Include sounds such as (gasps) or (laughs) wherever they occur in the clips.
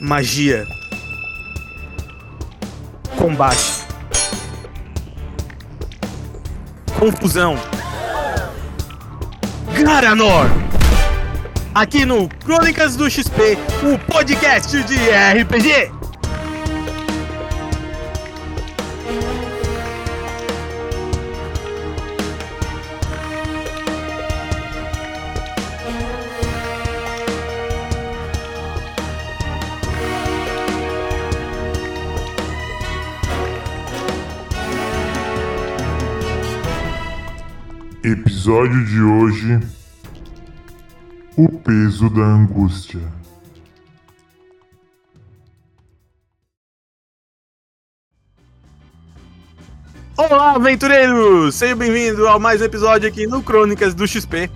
magia, combate, confusão. Garanor! Aqui no Crônicas do XP, o podcast de RPG. Episódio de hoje: O peso da angústia. Olá, aventureiros! Seja bem-vindo a mais um episódio aqui no Crônicas do XP.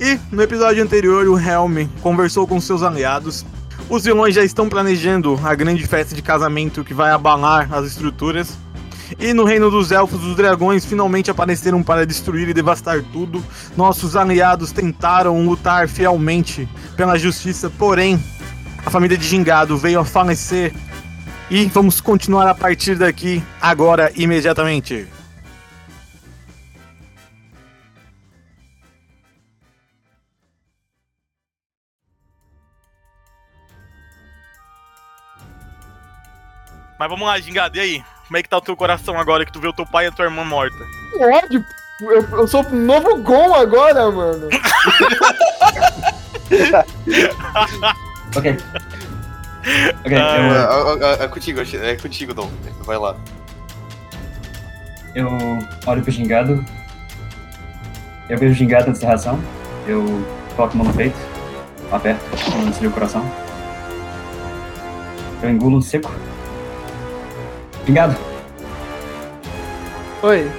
E no episódio anterior, o Helm conversou com seus aliados. Os vilões já estão planejando a grande festa de casamento que vai abalar as estruturas. E no reino dos elfos, os dragões finalmente apareceram para destruir e devastar tudo. Nossos aliados tentaram lutar fielmente pela justiça, porém, a família de Gingado veio a falecer. E vamos continuar a partir daqui, agora, imediatamente. Mas vamos lá, Gingado, e aí? Como é que tá o teu coração agora que tu vê o teu pai e a tua irmã morta? ódio. Eu, eu sou um novo Gon agora, mano. (laughs) Ok. Ok, Ah, eu, É, é, é contigo, é contigo, Dom. Vai lá. eu olho pro gingado. Eu vejo o gingado nessa reação. Eu coloco a mão no peito, aperto, seria o coração. Eu engulo seco. Gingado, Oi.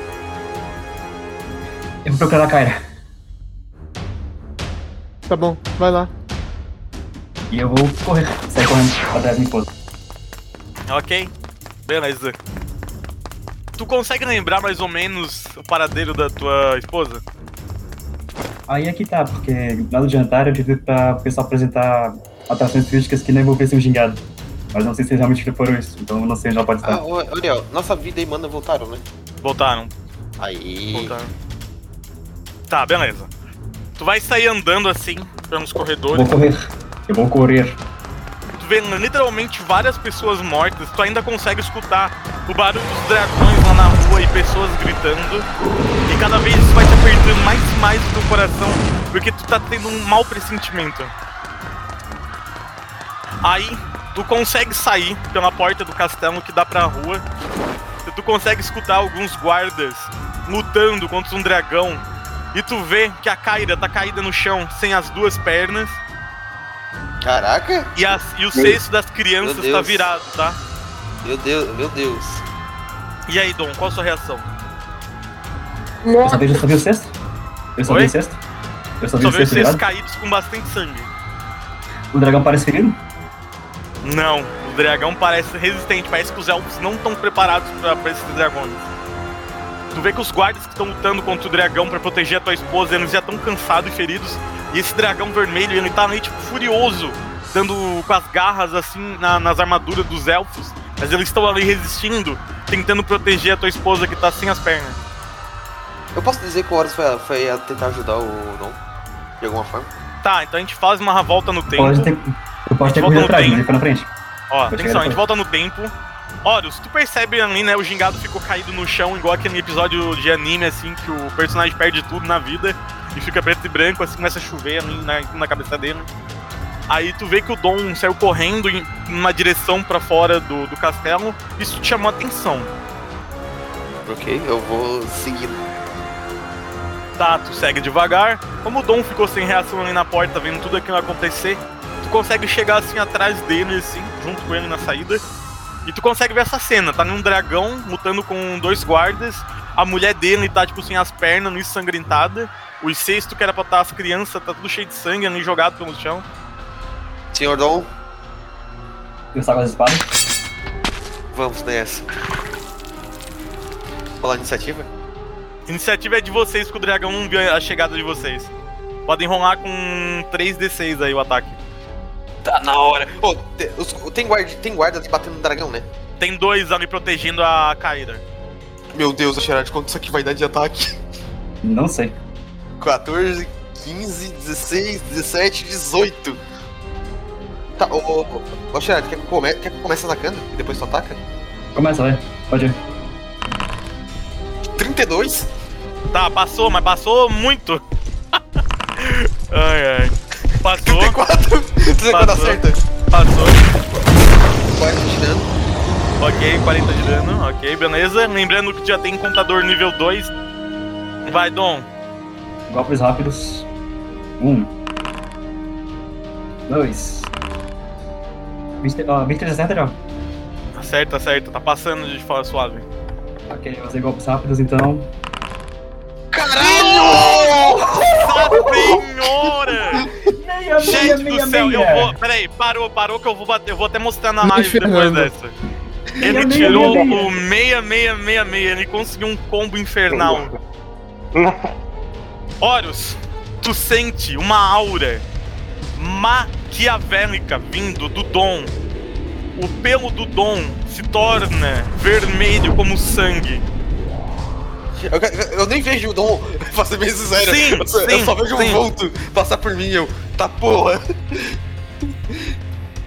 eu vou procurar a Kyra. Tá bom, vai lá. E eu vou correr, sair correndo atrás da minha esposa. Ok, beleza. Tu consegue lembrar mais ou menos o paradeiro da tua esposa? Aí é que tá, porque lá no jantar eu tive pra o pessoal apresentar atrações turísticas que não envolvessem o gingado. Mas não sei se realmente foram isso, então eu não sei onde ela pode Ah, estar. ô, olha, ó, nossa vida e mana voltaram, né? Voltaram, Aí. voltaram. Tá, beleza. Tu vai sair andando assim, pelos Eu corredores. vou correr. Eu vou correr. Tu vê literalmente várias pessoas mortas. Tu ainda consegue escutar o barulho dos dragões lá na rua e pessoas gritando. E cada vez isso vai te apertando mais e mais o teu coração, porque tu tá tendo um mau pressentimento. Aí, tu consegue sair pela porta do castelo que dá pra rua. Tu consegue escutar alguns guardas lutando contra um dragão. E tu vê que a Kyra tá caída no chão, sem as duas pernas. Caraca! E, as, e o cesto das crianças tá virado, tá? Meu Deus, meu Deus. E aí, Dom, qual a sua reação? Eu só vejo, eu só vi o cesto? Eu só Oi? vi o cesto? Eu só vi Só o vê os cesto cestos virado? caídos com bastante sangue. O dragão parece ferido? Não, o dragão parece resistente, parece que os elfos não estão preparados pra, pra esses dragões. Tu vê que os guardas que estão lutando contra o dragão pra proteger a tua esposa, eles já estão cansados e feridos. E esse dragão vermelho, ele tá ali, tipo, furioso, dando com as garras, assim, na- nas armaduras dos elfos. Mas eles estão ali resistindo, tentando proteger a tua esposa que tá sem as pernas. Eu posso dizer que o Horus foi, foi a tentar ajudar o Dom? De alguma forma? Tá, então a gente faz uma volta no tempo. Pode ter, eu posso ter Volta corrido no atrás, tempo. mas ele foi na frente. Ó, Vou atenção, a gente volta no tempo. Horus, tu percebe ali, né? O gingado ficou caído no chão, igual aquele episódio de anime, assim, que o personagem perde tudo na vida e fica preto e branco, assim, começa a chover ali na, na cabeça dele. Aí tu vê que o Dom saiu correndo em uma direção pra fora do, do castelo, isso te chamou a atenção. Ok, eu vou seguindo. Tá, tu segue devagar. Como o Dom ficou sem reação ali na porta, vendo tudo aquilo acontecer, tu consegue chegar assim atrás dele, assim, junto com ele na saída. E tu consegue ver essa cena, tá num dragão lutando com dois guardas. A mulher dele tá, tipo, sem as pernas, ensangrentada. Os cesto que era pra estar as crianças, tá tudo cheio de sangue ali jogado pelo chão. Senhor Dom, Eu saco as espadas. vamos nessa. Rolar iniciativa? Iniciativa é de vocês, porque o dragão não viu a chegada de vocês. Podem rolar com 3d6 aí o ataque. Tá na hora. Ô, te- os- tem, guarda, tem guarda ali batendo no dragão, né? Tem dois ali protegendo a Kaira. Meu Deus, Gerard, quanto isso aqui vai dar de ataque? Não sei. 14, 15, 16, 17, 18. Tá, ô, ô, ô, ô Gerard, quer que, come... quer que eu comece atacando e depois tu ataca? Começa, vai. Pode ir. 32? Tá, passou, mas passou muito. (laughs) ai, ai. Passou, 34? 34 Passou. acerta? passou. 40 de dano. Ok, 40 de dano, ok, beleza. Lembrando que já tem contador nível 2. Vai, Dom. Golpes rápidos. Um. Dois. 20, ó, 23 acerta já. Acerta, acerta, tá passando de fora suave. Ok, eu usei golpes rápidos então. Caralho! Nossa senhora! Meia, Gente do céu, eu vou. Peraí, parou, parou que eu vou bater. Eu vou até mostrar na live depois dessa. Ele Meia, tirou meia, meia. o 6666, ele conseguiu um combo infernal. (laughs) Horus, tu sente uma aura maquiavélica vindo do Dom. O pelo do Dom se torna vermelho como sangue. Eu, eu- eu nem vejo o Dom, (laughs) pra ser bem sincero. Sim, eu, só, eu sim, só vejo sim. um vulto passar por mim, eu. Tá porra.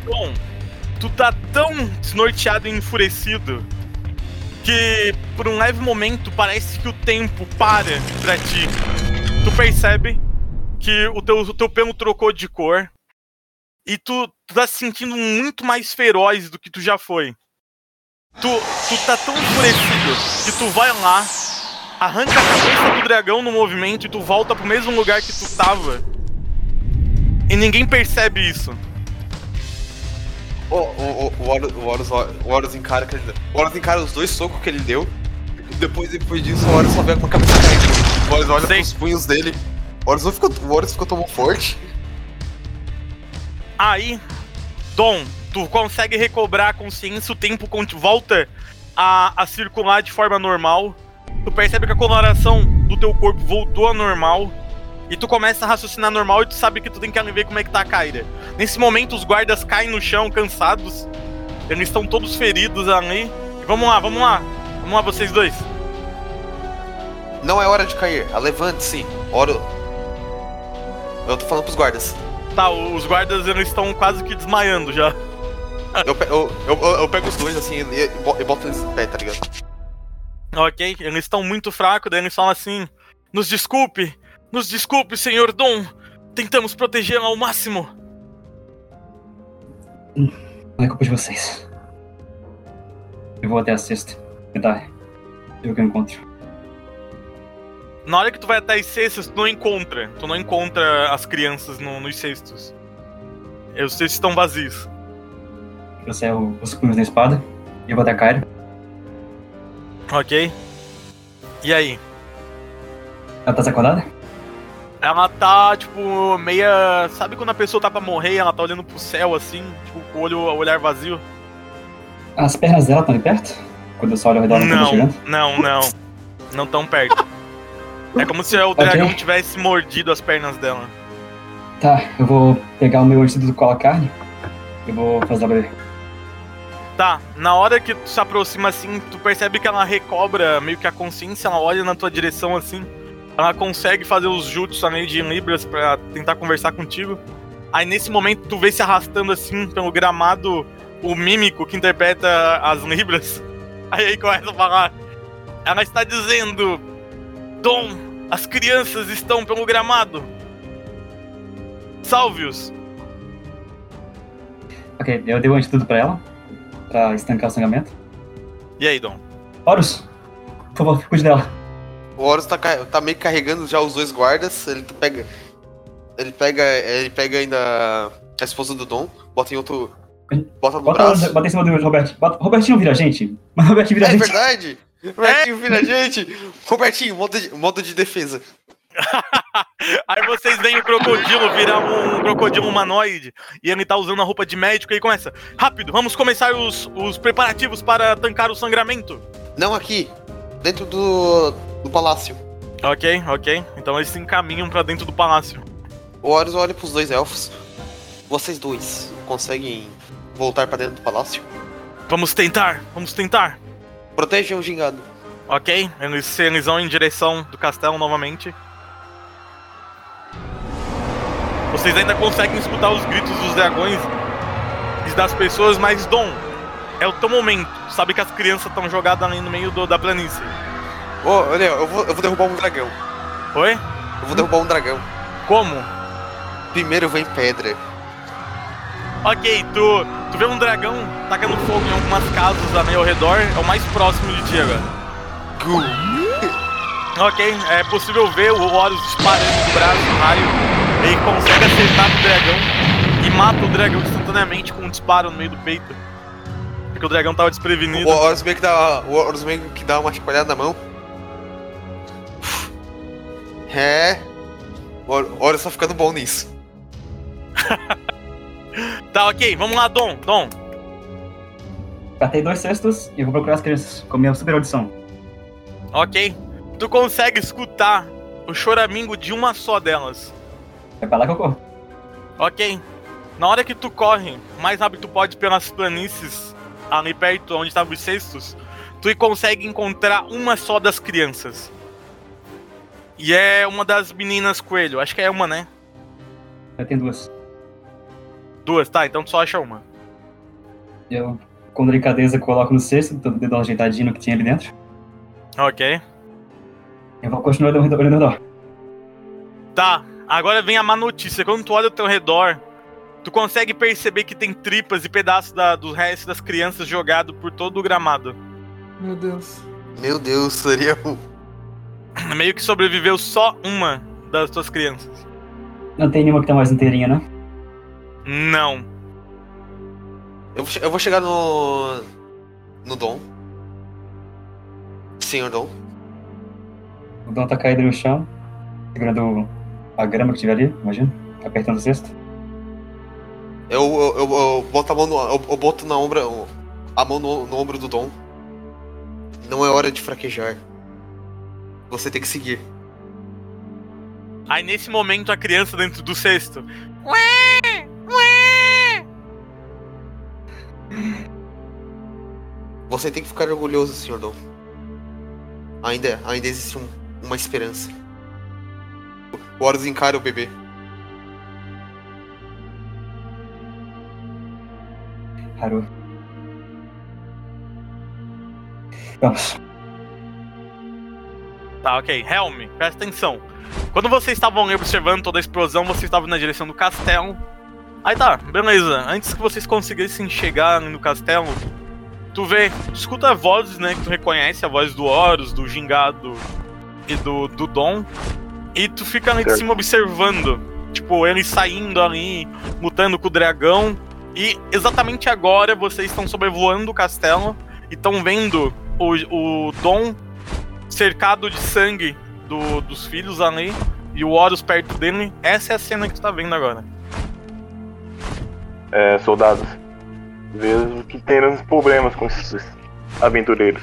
Dom, tu tá tão desnorteado e enfurecido que por um leve momento parece que o tempo para pra ti. Tu percebe que o teu, o teu pelo trocou de cor e tu, tu tá se sentindo muito mais feroz do que tu já foi. Tu, tu tá tão enfurecido que tu vai lá, arranca a cabeça do dragão no movimento e tu volta pro mesmo lugar que tu tava. E ninguém percebe isso. O, o, o, o, Horus, o, Horus, encara O Horus encara os dois socos que ele deu. Depois, depois disso, o Horus só vê com a cabeça caindo. O Horus olha Sei. pros punhos dele. O Horus, ficou, o Horus ficou tão forte. Aí, Dom, tu consegue recobrar a consciência, o tempo volta a, a circular de forma normal. Tu percebe que a coloração do teu corpo voltou ao normal. E tu começa a raciocinar normal e tu sabe que tu tem que ver como é que tá a Kaira. Nesse momento, os guardas caem no chão, cansados. Eles estão todos feridos ali. E vamos lá, vamos lá. Vamos lá, vocês dois. Não é hora de cair. Levante-se. Horus. Eu tô falando pros guardas. Tá, os guardas eles estão quase que desmaiando já. Eu, eu, eu, eu- pego os dois assim e, e boto eles em pé, tá ligado? Ok, eles estão muito fracos, daí eles falam assim: Nos desculpe, nos desculpe, senhor Dom. Tentamos protegê-lo ao máximo. Não é culpa de vocês. Eu vou até a sexta. Tentar. Eu que eu encontro. Na hora que tu vai até as cestas, tu não encontra. Tu não encontra as crianças no- nos cestos. Os cestos estão vazios. Eu saio os punhos da espada. E eu vou até a Kyra. Ok? E aí? Ela tá desacordada? Ela tá, tipo, meia. Sabe quando a pessoa tá pra morrer e ela tá olhando pro céu assim, tipo, com o olho, o olhar vazio? As pernas dela estão ali perto? Quando eu só olho ao redor, ela tá Não, não, não. Não tão perto. É como se o dragão tivesse mordido as pernas dela. Tá, eu vou pegar o meu antídoto cola carne. Eu vou fazer beber. Tá, na hora que tu se aproxima assim, tu percebe que ela recobra meio que a consciência, ela olha na tua direção assim. Ela consegue fazer os jutsu ali de Libras pra tentar conversar contigo. Aí nesse momento tu vê se arrastando assim pelo gramado o mímico que interpreta as Libras. (laughs) Aí aí começa a falar. Ela está dizendo: Dom, as crianças estão pelo gramado. Salve-os. Ok, eu dei o antídoto pra ela. Pra estancar o sangramento. E aí, Dom? Horus, por favor, cuide dela. O Horus tá, tá meio que carregando já os dois guardas. Ele pega. Ele pega. Ele pega ainda a esposa do Dom, bota em outro. Bota no Bota, braço. bota em cima do Roberto. Bota, Robertinho vira a gente. Mas (laughs) Robertinho vira a É gente. verdade! Robertinho vira a gente! Robertinho, modo de, modo de defesa. (laughs) Aí vocês veem o crocodilo virar um crocodilo humanoide e ele tá usando a roupa de médico e começa: Rápido, vamos começar os, os preparativos para tancar o sangramento. Não aqui, dentro do, do palácio. Ok, ok. Então eles se encaminham pra dentro do palácio. O Horus olha pros dois elfos. Vocês dois conseguem voltar pra dentro do palácio? Vamos tentar, vamos tentar. Protejam o gingado. Ok, eles, eles vão em direção do castelo novamente. Vocês ainda conseguem escutar os gritos dos dragões e das pessoas, mas Dom, é o teu momento. Sabe que as crianças estão jogadas ali no meio do- da planície. Ô, olha, eu vou, eu vou derrubar um dragão. Oi? Eu vou derrubar um dragão. Como? Primeiro vem pedra. Ok, tu, tu vê um dragão tacando fogo em algumas casas ali ao redor, é o mais próximo de ti agora. Gu. Ok, é possível ver o Horus disparando do braço raio. Ele consegue acertar no dragão e mata o dragão instantaneamente com um disparo no meio do peito. Porque o dragão tava desprevenido. O Horus meio que dá, o Horus meio que dá uma chacoalhada na mão. É. O Hor- o Horus tá ficando bom nisso. (laughs) Tá, ok, vamos lá, Dom. Dom, Catei dois cestos e vou procurar as crianças com minha super audição. ok. Tu consegue escutar o choramingo de uma só delas. É pra lá que eu corro. Ok. Na hora que tu corre, mais rápido tu pode pelas planícies ali perto onde estavam os cestos, tu consegue encontrar uma só das crianças. E é uma das meninas coelho. Acho que é uma, né? Já tem duas. Duas, tá? Então tu só acha uma. Eu, com delicadeza, coloco no cesto, todo dedo ajeitadinho no que tinha ali dentro. Ok. Eu vou continuar olhando ao redor. Tá, agora vem a má notícia. Quando tu olha ao teu redor, tu consegue perceber que tem tripas e pedaços da, do resto das crianças jogado por todo o gramado. Meu Deus. Meu Deus, seria um. Meio que sobreviveu só uma das tuas crianças. Não tem nenhuma que tá mais inteirinha, né? Não. Eu vou, eu vou chegar no. No Dom. Senhor Dom. O Dom tá caído no chão, segurando a grama que tiver ali, imagina. Apertando o cesto. Eu, eu, eu, eu boto a mão no. Eu, eu boto na ombra. A mão no, no ombro do Dom. Não é hora de fraquejar. Você tem que seguir. Aí nesse momento a criança dentro do cesto. Ué! Ué! Você tem que ficar orgulhoso, Senhor Dom. Ainda, ainda existe um- uma esperança. O Horus encara o bebê. Haru. Vamos. Tá, ok. Helm, presta atenção. Quando vocês estavam observando toda a explosão, vocês estavam na direção do castelo. Aí tá, beleza. Antes que vocês conseguissem chegar no castelo, tu vê, tu escuta vozes, né? Que tu reconhece, a voz do Horus, do Gingado e do, do Dom. E tu fica ali de cima observando. Tipo, eles saindo ali, lutando com o dragão. E exatamente agora vocês estão sobrevoando o castelo e estão vendo o, o Dom cercado de sangue do- dos filhos ali e o Horus perto dele. Essa é a cena que tu tá vendo agora. É, soldados. Vejo que temos problemas com esses aventureiros.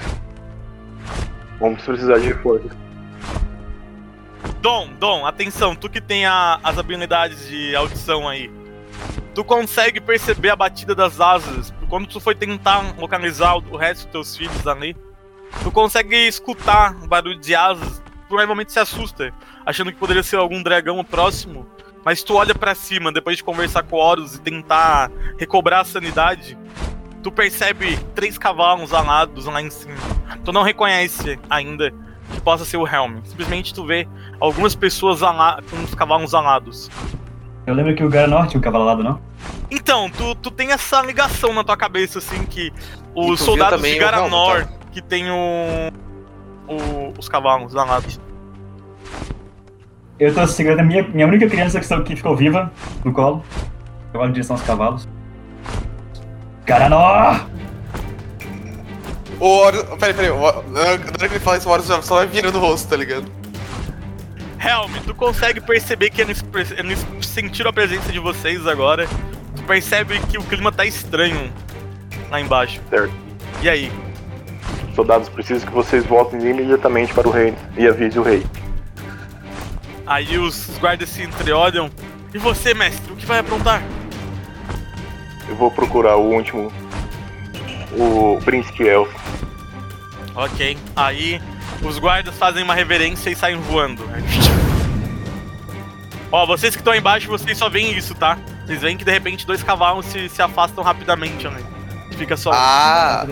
Vamos precisar de reforços. Dom, Dom, atenção, tu que tem a- as habilidades de audição aí. Tu consegue perceber a batida das asas. Quando tu foi tentar localizar o resto dos teus filhos ali, tu consegue escutar o barulho de asas. Provavelmente se assusta, achando que poderia ser algum dragão próximo. Mas tu olha pra cima, depois de conversar com Horus e tentar recobrar a sanidade, tu percebe três cavalos alados lá em cima. Tu não reconhece ainda que possa ser o Helm. Simplesmente tu vê algumas pessoas ala- com os cavalos alados. Eu lembro que o Garanor tinha um cavalo alado, não? Então, tu, tu tem essa ligação na tua cabeça, assim, que os soldados de o Helm, Garanor tá? que tem o, o- os cavalos alados. Eu tô segurando a minha, minha única criança que, que ficou viva no colo. Eu olho em direção aos cavalos. Garanor! O Horus. Peraí, peraí. o Hor- Na hora que ele fala isso, o Horus já só vai virando o rosto, tá ligado? Helm, tu consegue perceber que eles, pre- eles sentiram a presença de vocês agora. Tu percebe que o clima tá estranho lá embaixo. Certo. E aí? Soldados, preciso que vocês voltem imediatamente para o reino e avise o rei. Aí os guardas se entreolham. E você, mestre, o que vai aprontar? eu vou procurar o último. O príncipe elfo. Ok. Aí os guardas fazem uma reverência e saem voando. (laughs) Ó, vocês que estão aí embaixo, vocês só veem isso, tá? Vocês veem que de repente dois cavalos se, se afastam rapidamente, né? Fica só. Ah,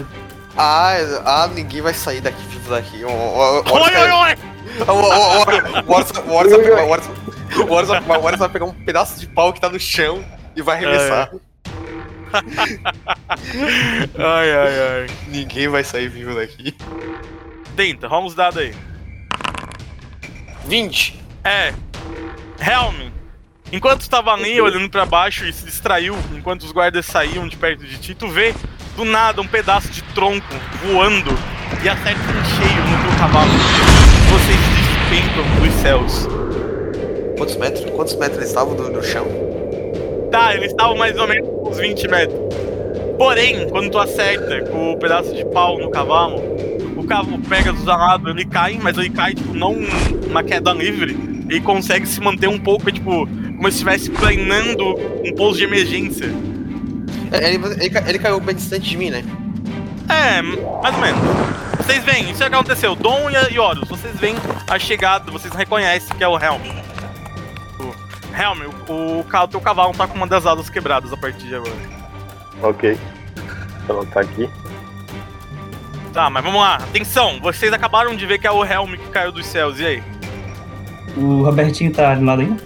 ah, ah, ninguém vai sair daqui vivo daqui. O- o- o- o- oi, oi, oi! O Horus- vai pegar- um pedaço de pau que tá no chão e vai arremessar. (laughs) Ai, ai, ai. Ninguém vai sair vivo daqui. Tenta, rola os dados aí. 20. É. Helm, enquanto tu tava ali olhando pra baixo e se distraiu, enquanto os guardas saíam de perto de ti, tu vê do nada um pedaço de tronco voando e acerta em cheio no teu cavalo. Vocês despencam dos céus. Quantos metros? Quantos metros eles estavam do, do chão? Tá, eles estavam mais ou menos uns 20 metros. Porém, quando tu acerta com o pedaço de pau no cavalo, o cavalo pega do lado, ele cai, mas ele cai, tipo, não uma queda livre. Ele consegue se manter um pouco, é, tipo, como se estivesse planando um pouso de emergência. É, Ele, ele, ele caiu bem distante de mim, né? É, mais ou menos. Vocês veem, isso é o que aconteceu. Dom e Horus, vocês veem a chegada, vocês reconhecem que é o Helm. Helm, o, o, teu cavalo tá com uma das asas quebradas a partir de agora. Ok. Então tá aqui. Tá, mas vamos lá. Atenção, vocês acabaram de ver que é o Helm que caiu dos céus, e aí? O Robertinho tá do lado ainda?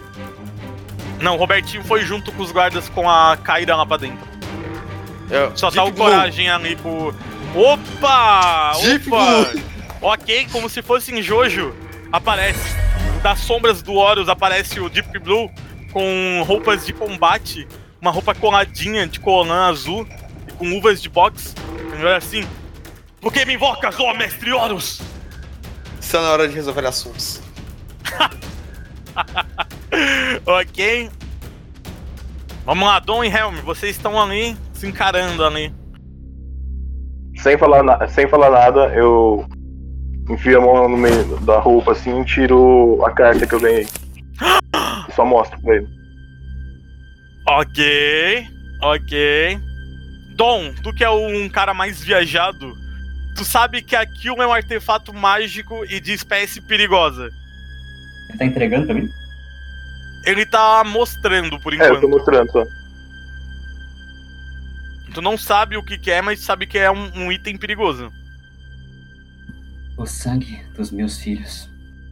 Não, o Robertinho foi junto com os guardas com a caída lá pra dentro. Eu- Só tá o Blue. Coragem ali com... Opa! Deep Opa! Ok, como se fosse em Jojo, aparece. Das sombras do Horus aparece o Deep Blue com roupas de combate, uma roupa coladinha de colã azul e com uvas de boxe. Ele olha assim. Por que me invocas, ó mestre Horus? Está na hora de resolver assuntos. (laughs) ok. Vamos lá, Dom e Helm, vocês estão ali se encarando ali. Sem falar, sem falar nada, eu enfio a mão no meio da roupa assim e tiro a carta que eu ganhei. E (gasps) só mostro pra ele. Ok, ok. Dom, tu que é um cara mais viajado, tu sabe que aquilo é um artefato mágico e de espécie perigosa. Ele tá entregando pra mim? Ele tá mostrando por É, eu tô enquanto. mostrando só. Tu não sabe o que, que é, mas sabe que é um, um item perigoso. O sangue dos meus filhos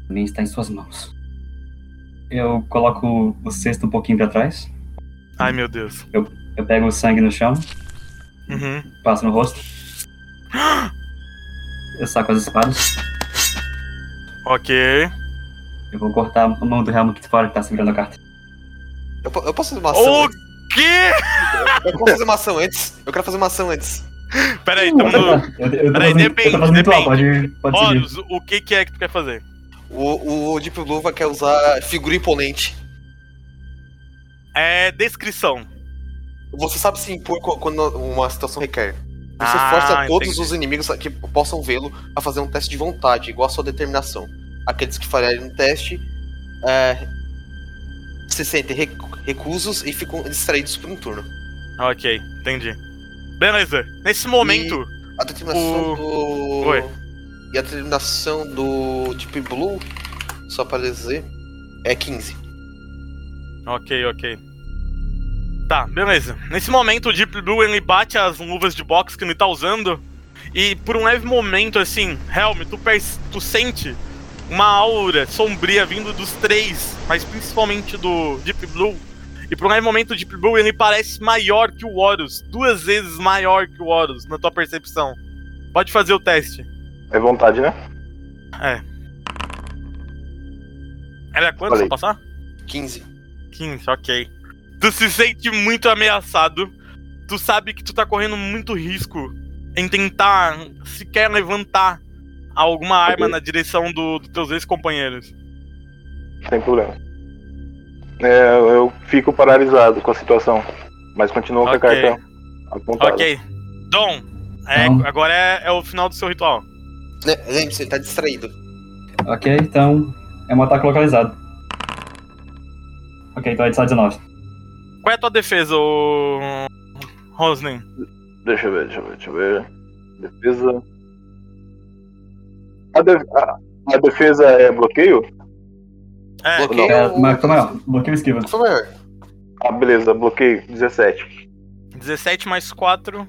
também está em suas mãos. Eu coloco o cesto um pouquinho pra trás. Ai meu Deus. Eu pego o sangue no chão, Uhum. passo no rosto. Eu saco as espadas. Ok. Eu vou cortar a mão do Helmut que fora que tá segurando a carta. Eu, eu posso fazer uma ação? O quê? Eu posso fazer uma ação antes? Eu quero fazer uma ação antes. Peraí, tamo no. Tô Peraí, depende, depende. pode, pode. Horus, o que, que é que tu quer fazer? O, o Deep Blue vai quer usar figura imponente. É descrição. Você sabe se impor qu- quando uma situação requer. Você Ah, força todos entendi. os inimigos que possam vê-lo a fazer um teste de vontade, igual a sua determinação. Aqueles que falharem no teste é, se sentem recu- recusos e ficam distraídos por um turno. Ok, entendi. Beleza. Nesse momento. A determinação O- do. Oi. E a determinação do Deep Blue, só para dizer, é 15. Ok, ok. Tá, beleza. Nesse momento o Deep Blue ele bate as luvas de boxe que ele tá usando. E por um leve momento, assim, Helm, tu, tu sente uma aura sombria vindo dos três, mas principalmente do Deep Blue. E por um momento o Deep Blue ele parece maior que o Horus, duas vezes maior que o Horus, na tua percepção. Pode fazer o teste. É vontade, né? Era quanto Falei. pra passar? 15. 15, ok. Tu se sente muito ameaçado. Tu sabe que tu tá correndo muito risco em tentar sequer levantar alguma arma Ok. na direção do- dos teus ex-companheiros. Sem problema. É, eu fico paralisado com a situação. Mas continuo com a carta apontada. Ok. Dom, é, agora é, é o final do seu ritual. Lembre-se, ele tá distraído. Ok, então é um ataque localizado. Ok, então é de só 19. Qual é a tua defesa, ô... Roslin? Deixa eu ver, deixa eu ver, deixa eu ver. Defesa. A, de- a defesa é bloqueio? É, Bloqueio. É, mas calma aí, ó. Bloqueio esquiva. Ah, beleza, bloqueio. 17. 17 mais 4.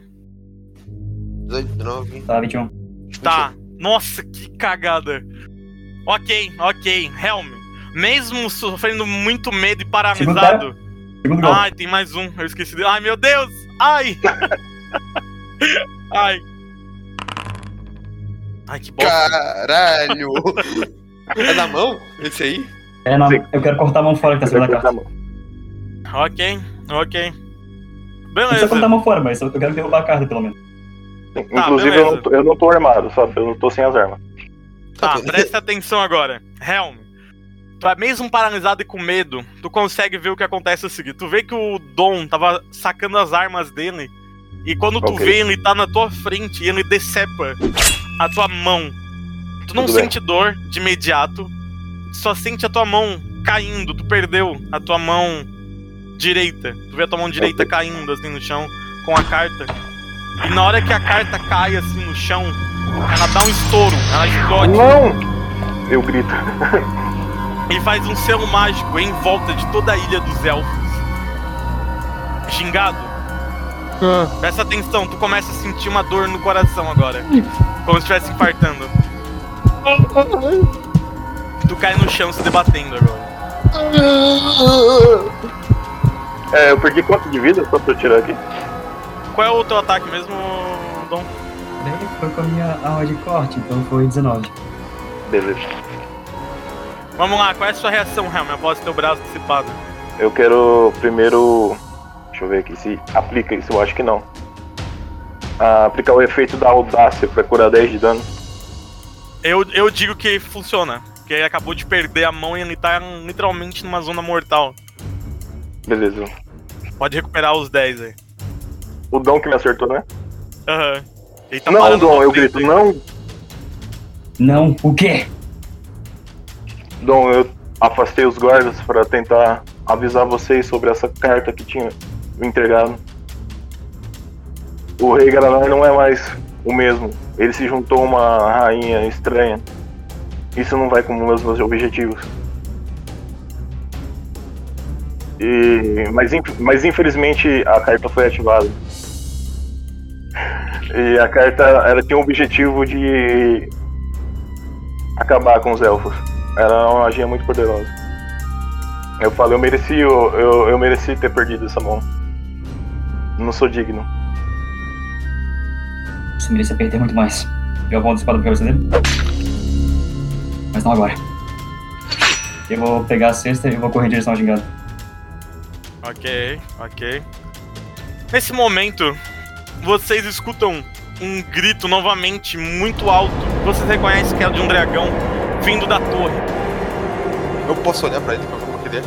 19. Tá, 21. Tá. Nossa, que cagada. Ok, ok. Helm, mesmo sofrendo muito medo e paralisado. Segundo. Ai, tem mais um. Eu esqueci. de- Ai, meu Deus! Ai! (laughs) Ai. Ai, que bosta. Caralho! (laughs) é na mão? Esse aí? É, não, Sim. eu quero cortar a mão fora que tá saindo da carta. Ok, ok. Não precisa Beleza. cortar a mão fora, mas eu quero derrubar a carta, pelo menos. Inclusive, eu, não tô, eu não tô armado, sabe? Eu não tô sem as armas. Tá, presta atenção agora. Helm, tu é mesmo paralisado e com medo, tu consegue ver o que acontece a seguir. Tu vê que o Dom tava sacando as armas dele, e quando tu Ok. vê ele tá na tua frente e ele decepa a tua mão. Tu não Tudo bem. sente dor de imediato, só sente a tua mão caindo, tu perdeu a tua mão direita. Tu vê a tua mão direita caindo assim no chão com a carta. E na hora que a carta cai assim no chão, ela dá um estouro, ela explode. Não! Eu grito. (laughs) e faz um selo mágico em volta de toda a ilha dos elfos. Gingado, presta atenção, tu começa a sentir uma dor no coração agora. Como se estivesse infartando. Tu cai no chão se debatendo agora. É, eu perdi quanto de vida só pra eu tirar aqui? Qual é o teu ataque mesmo, Dom? Daí foi com a minha arma de corte, então foi 19. Beleza. Vamos lá, qual é a sua reação, Helm, após teu braço dissipado? Eu quero primeiro. Deixa eu ver aqui se aplica isso, eu acho que não. Ah, aplicar o efeito da audácia pra curar 10 de dano. Eu, eu digo que funciona. Porque ele acabou de perder a mão e ele tá literalmente numa zona mortal. Beleza. Pode recuperar os 10 aí. O Dom que me acertou, né? Aham. Ele tá não, parando Dom, eu grito, aí. não! Não, o quê? Dom, eu afastei os guardas pra tentar avisar vocês sobre essa carta que tinha me entregado. O rei Garanar não é mais o mesmo. Ele se juntou a uma rainha estranha. Isso não vai com meus, objetivos. E, mas, mas infelizmente a carta foi ativada. E a carta ela tinha o objetivo de acabar com os elfos. Era uma magia muito poderosa. Eu falo, eu mereci, eu, eu, eu mereci ter perdido essa mão. Não sou digno. Você merecia perder muito mais. Eu volto a espada pra cabeça dele. Mas não agora. Eu vou pegar a cesta e vou correr em direção ao gingado. Ok, ok. Nesse momento, vocês escutam um grito novamente muito alto. Vocês reconhecem que é de um dragão vindo da torre. Eu posso olhar pra ele pra ver como que ele é?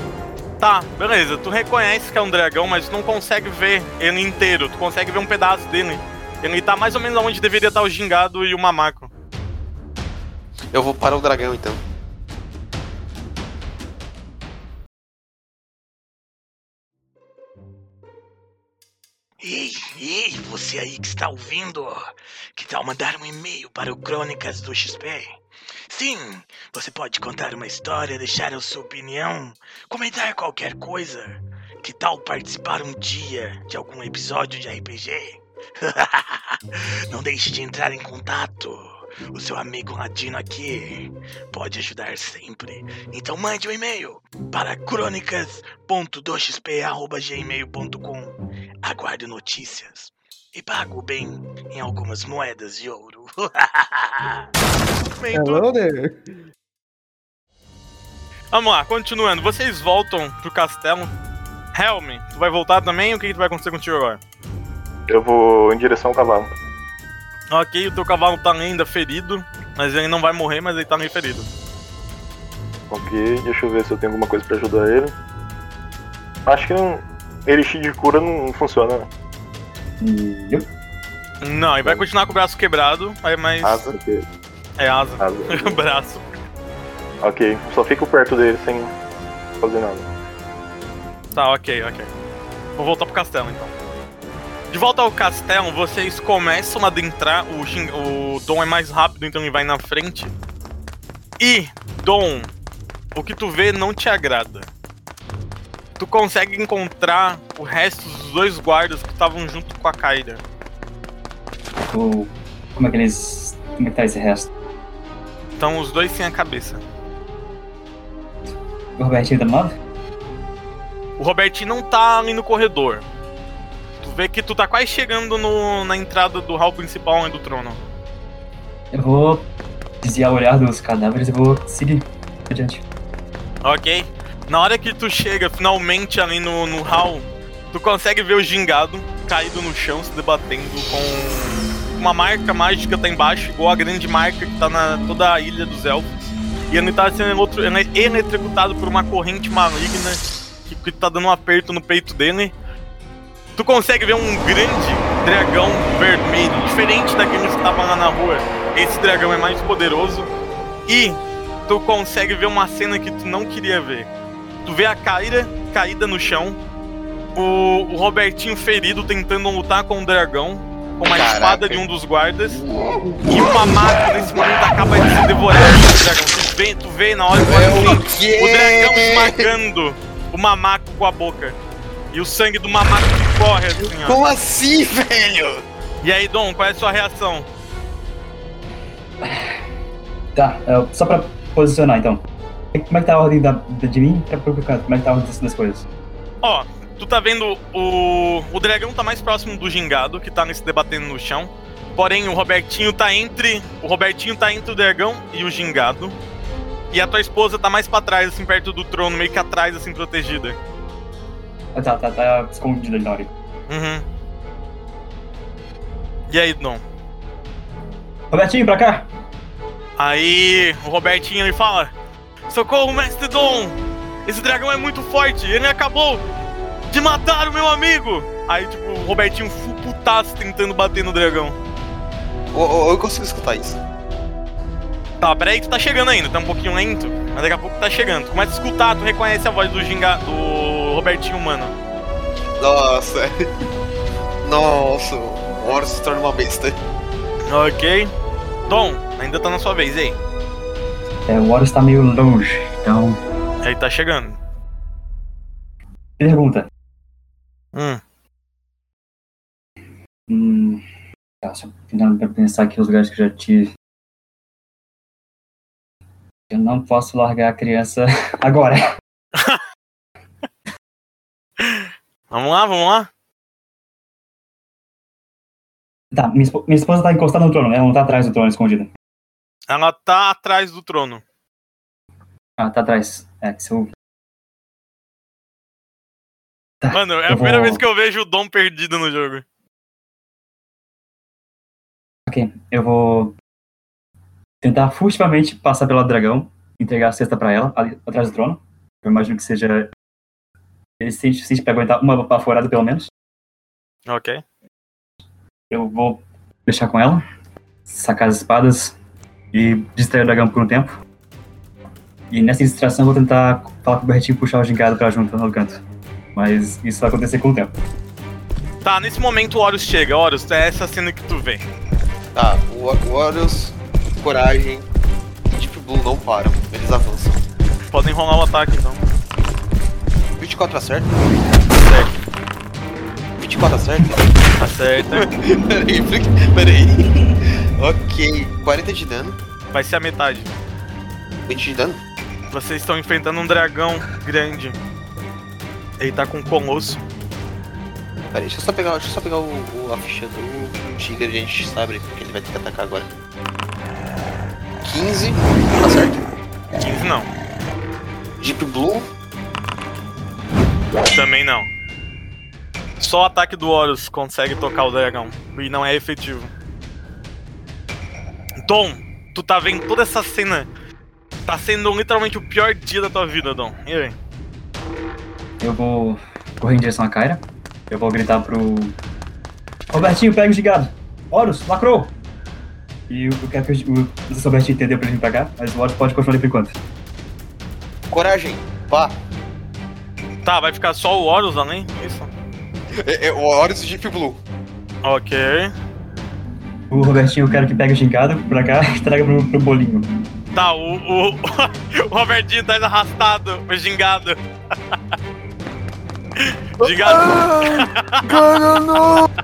Tá, beleza. Tu reconhece que é um dragão, mas tu não consegue ver ele inteiro. Tu consegue ver um pedaço dele. Ele tá mais ou menos onde deveria estar o gingado e o mamaco. Eu vou para o dragão então. Ei, ei, você aí que está ouvindo, que tal mandar um e-mail para o Crônicas do XP? Sim, você pode contar uma história, deixar a sua opinião, comentar qualquer coisa. Que tal participar um dia de algum episódio de RPG? (laughs) Não deixe de entrar em contato. O seu amigo latino aqui pode ajudar sempre. Então mande um e-mail para crônicas.2xp.gmail.com Aguardo notícias. E pago bem em algumas moedas de ouro. (laughs) Hello there. Vamos lá, continuando. Vocês voltam pro castelo. Helm, tu vai voltar também? O que, que vai acontecer contigo agora? Eu vou em direção ao cavalo. Ok, o teu cavalo tá ainda ferido, mas ele não vai morrer, mas ele tá meio ferido. Ok, deixa eu ver se eu tenho alguma coisa pra ajudar ele. Acho que não. Elixir de cura não funciona. né? E eu. Não, ele vai continuar com o braço quebrado, aí mas. Asa. Ok, É asa. asa. (laughs) braço. ok, só fico perto dele sem fazer nada. Tá, ok, ok. Vou voltar pro castelo então. De volta ao castelo, vocês começam a adentrar. O, Shin- o Dom é mais rápido, então ele vai na frente. E, Dom, o que tu vê não te agrada. Tu consegue encontrar o resto dos dois guardas que estavam junto com a Kaira. O... Como é que eles. Como é que tá esse resto? Então os dois sem a cabeça. O Robertinho tá lado? O Robertinho não tá ali no corredor. Vê que tu tá quase chegando no- na entrada do hall principal né, do trono. Eu vou desviar o olhar dos cadáveres e vou seguir adiante. Ok. Na hora que tu chega finalmente ali no, no hall, tu consegue ver o gingado caído no chão, se debatendo com uma marca mágica tá embaixo, igual a grande marca que tá na toda a ilha dos elfos. E ele tá sendo eletro- ele- eletrocutado por uma corrente maligna que, que tá dando um aperto no peito dele. Tu consegue ver um grande dragão vermelho, diferente daqueles que estavam lá na rua. Esse dragão é mais poderoso. E tu consegue ver uma cena que tu não queria ver. Tu vê a Kaira caída no chão, o, o Robertinho ferido tentando lutar com o dragão, com uma Caraca. espada de um dos guardas, e uma máquina nesse momento acaba de ser devorada pelo dragão. Tu vê, tu vê na hora que assim, o dragão esmagando o mamaco com a boca. E o sangue do mamaco corre assim, ó. Como assim, velho? E aí, Dom, qual é a sua reação? Tá, é, só pra posicionar então. Como é que tá a ordem da, da- de mim pra pro canto? Como é que tá a ordem das, das coisas? Ó, tu tá vendo o. O dragão tá mais próximo do gingado, que tá nesse debatendo no chão. Porém, o Robertinho tá entre. O Robertinho tá entre o dragão e o gingado. E a tua esposa tá mais pra trás, assim, perto do trono, meio que atrás, assim, protegida. Ah, tá, tá, tá escondida ali na hora. Uhum. E aí, Dom? Robertinho, pra cá! Aí o Robertinho ele fala: Socorro, mestre Dom! Esse dragão é muito forte, ele acabou de matar o meu amigo! Aí, tipo, o Robertinho full putaço tentando bater no dragão. Ô, eu consigo escutar isso. Tá, peraí que tu tá chegando ainda, tá um pouquinho lento, mas daqui a pouco tá chegando. Tu começa a escutar, tu reconhece a voz do ginga... do Robertinho humano. Nossa. (laughs) Nossa. O Horus se torna uma besta. Ok. Dom, ainda tá na sua vez, aí? É, o Horus tá meio longe, então. Aí tá chegando. Pergunta. Hum. Hum. Tá, só pra pensar aqui os lugares que eu já tive. Eu não posso largar a criança (laughs) agora. Vamos lá, vamos lá? Tá, minha, espo- minha esposa tá encostada no trono? Ela não tá atrás do trono escondida. Ela tá atrás do trono. Ah, tá atrás. É, se eu. Tá, Mano, é a primeira vou- vez que eu vejo o Dom perdido no jogo. Ok, eu vou tentar furtivamente passar pelo dragão, entregar a cesta pra ela, ali atrás do trono. Eu imagino que seja ele se suficiente pra aguentar uma baforada pelo menos. Ok. Eu vou deixar com ela, sacar as espadas e distrair o dragão por um tempo. E nessa distração eu vou tentar falar com o Bertinho e puxar o gingado pra junto no canto. Mas isso vai acontecer com o tempo. Tá, nesse momento o Horus chega. Horus, é essa cena que tu vê. Tá, o o Horus, Coragem e Deep Blue não param. Eles avançam. Podem rolar o ataque então. 24 acerta? Certo. 24 acerta? Acerta. peraí, porque- peraí. (laughs) ok, 40 de dano. Vai ser a metade. 20 de dano? Vocês estão enfrentando um dragão grande. Ele tá com um colosso. Peraí, deixa eu só pegar, deixa eu só pegar o, o- a ficha do Tigre, a gente sabe que ele vai ter que atacar agora. 15, acerta. 15 não. Deep Blue, Também não. Só o ataque do Horus consegue tocar o dragão. E não é efetivo. Dom, tu tá vendo toda essa cena. Tá sendo literalmente o pior dia da tua vida, Dom. E aí? Eu vou correr em direção à Kyra. Eu vou gritar pro. Robertinho, pega o gigado! Horus, lacrou! E eu quero que o, não sei se o Robertinho entendeu pra vir pra cá, mas o Horus pode continuar ali por enquanto. Coragem, pá. Tá, vai ficar só o Horus além? Isso. É, é, o Horus e Deep Blue. Ok. O Robertinho eu quero que pegue o gingado pra cá e traga pro, pro bolinho. Tá, o, o, (laughs) o Robertinho tá indo arrastado, o gingado. (laughs) gingado. Ah, cara, não! (laughs)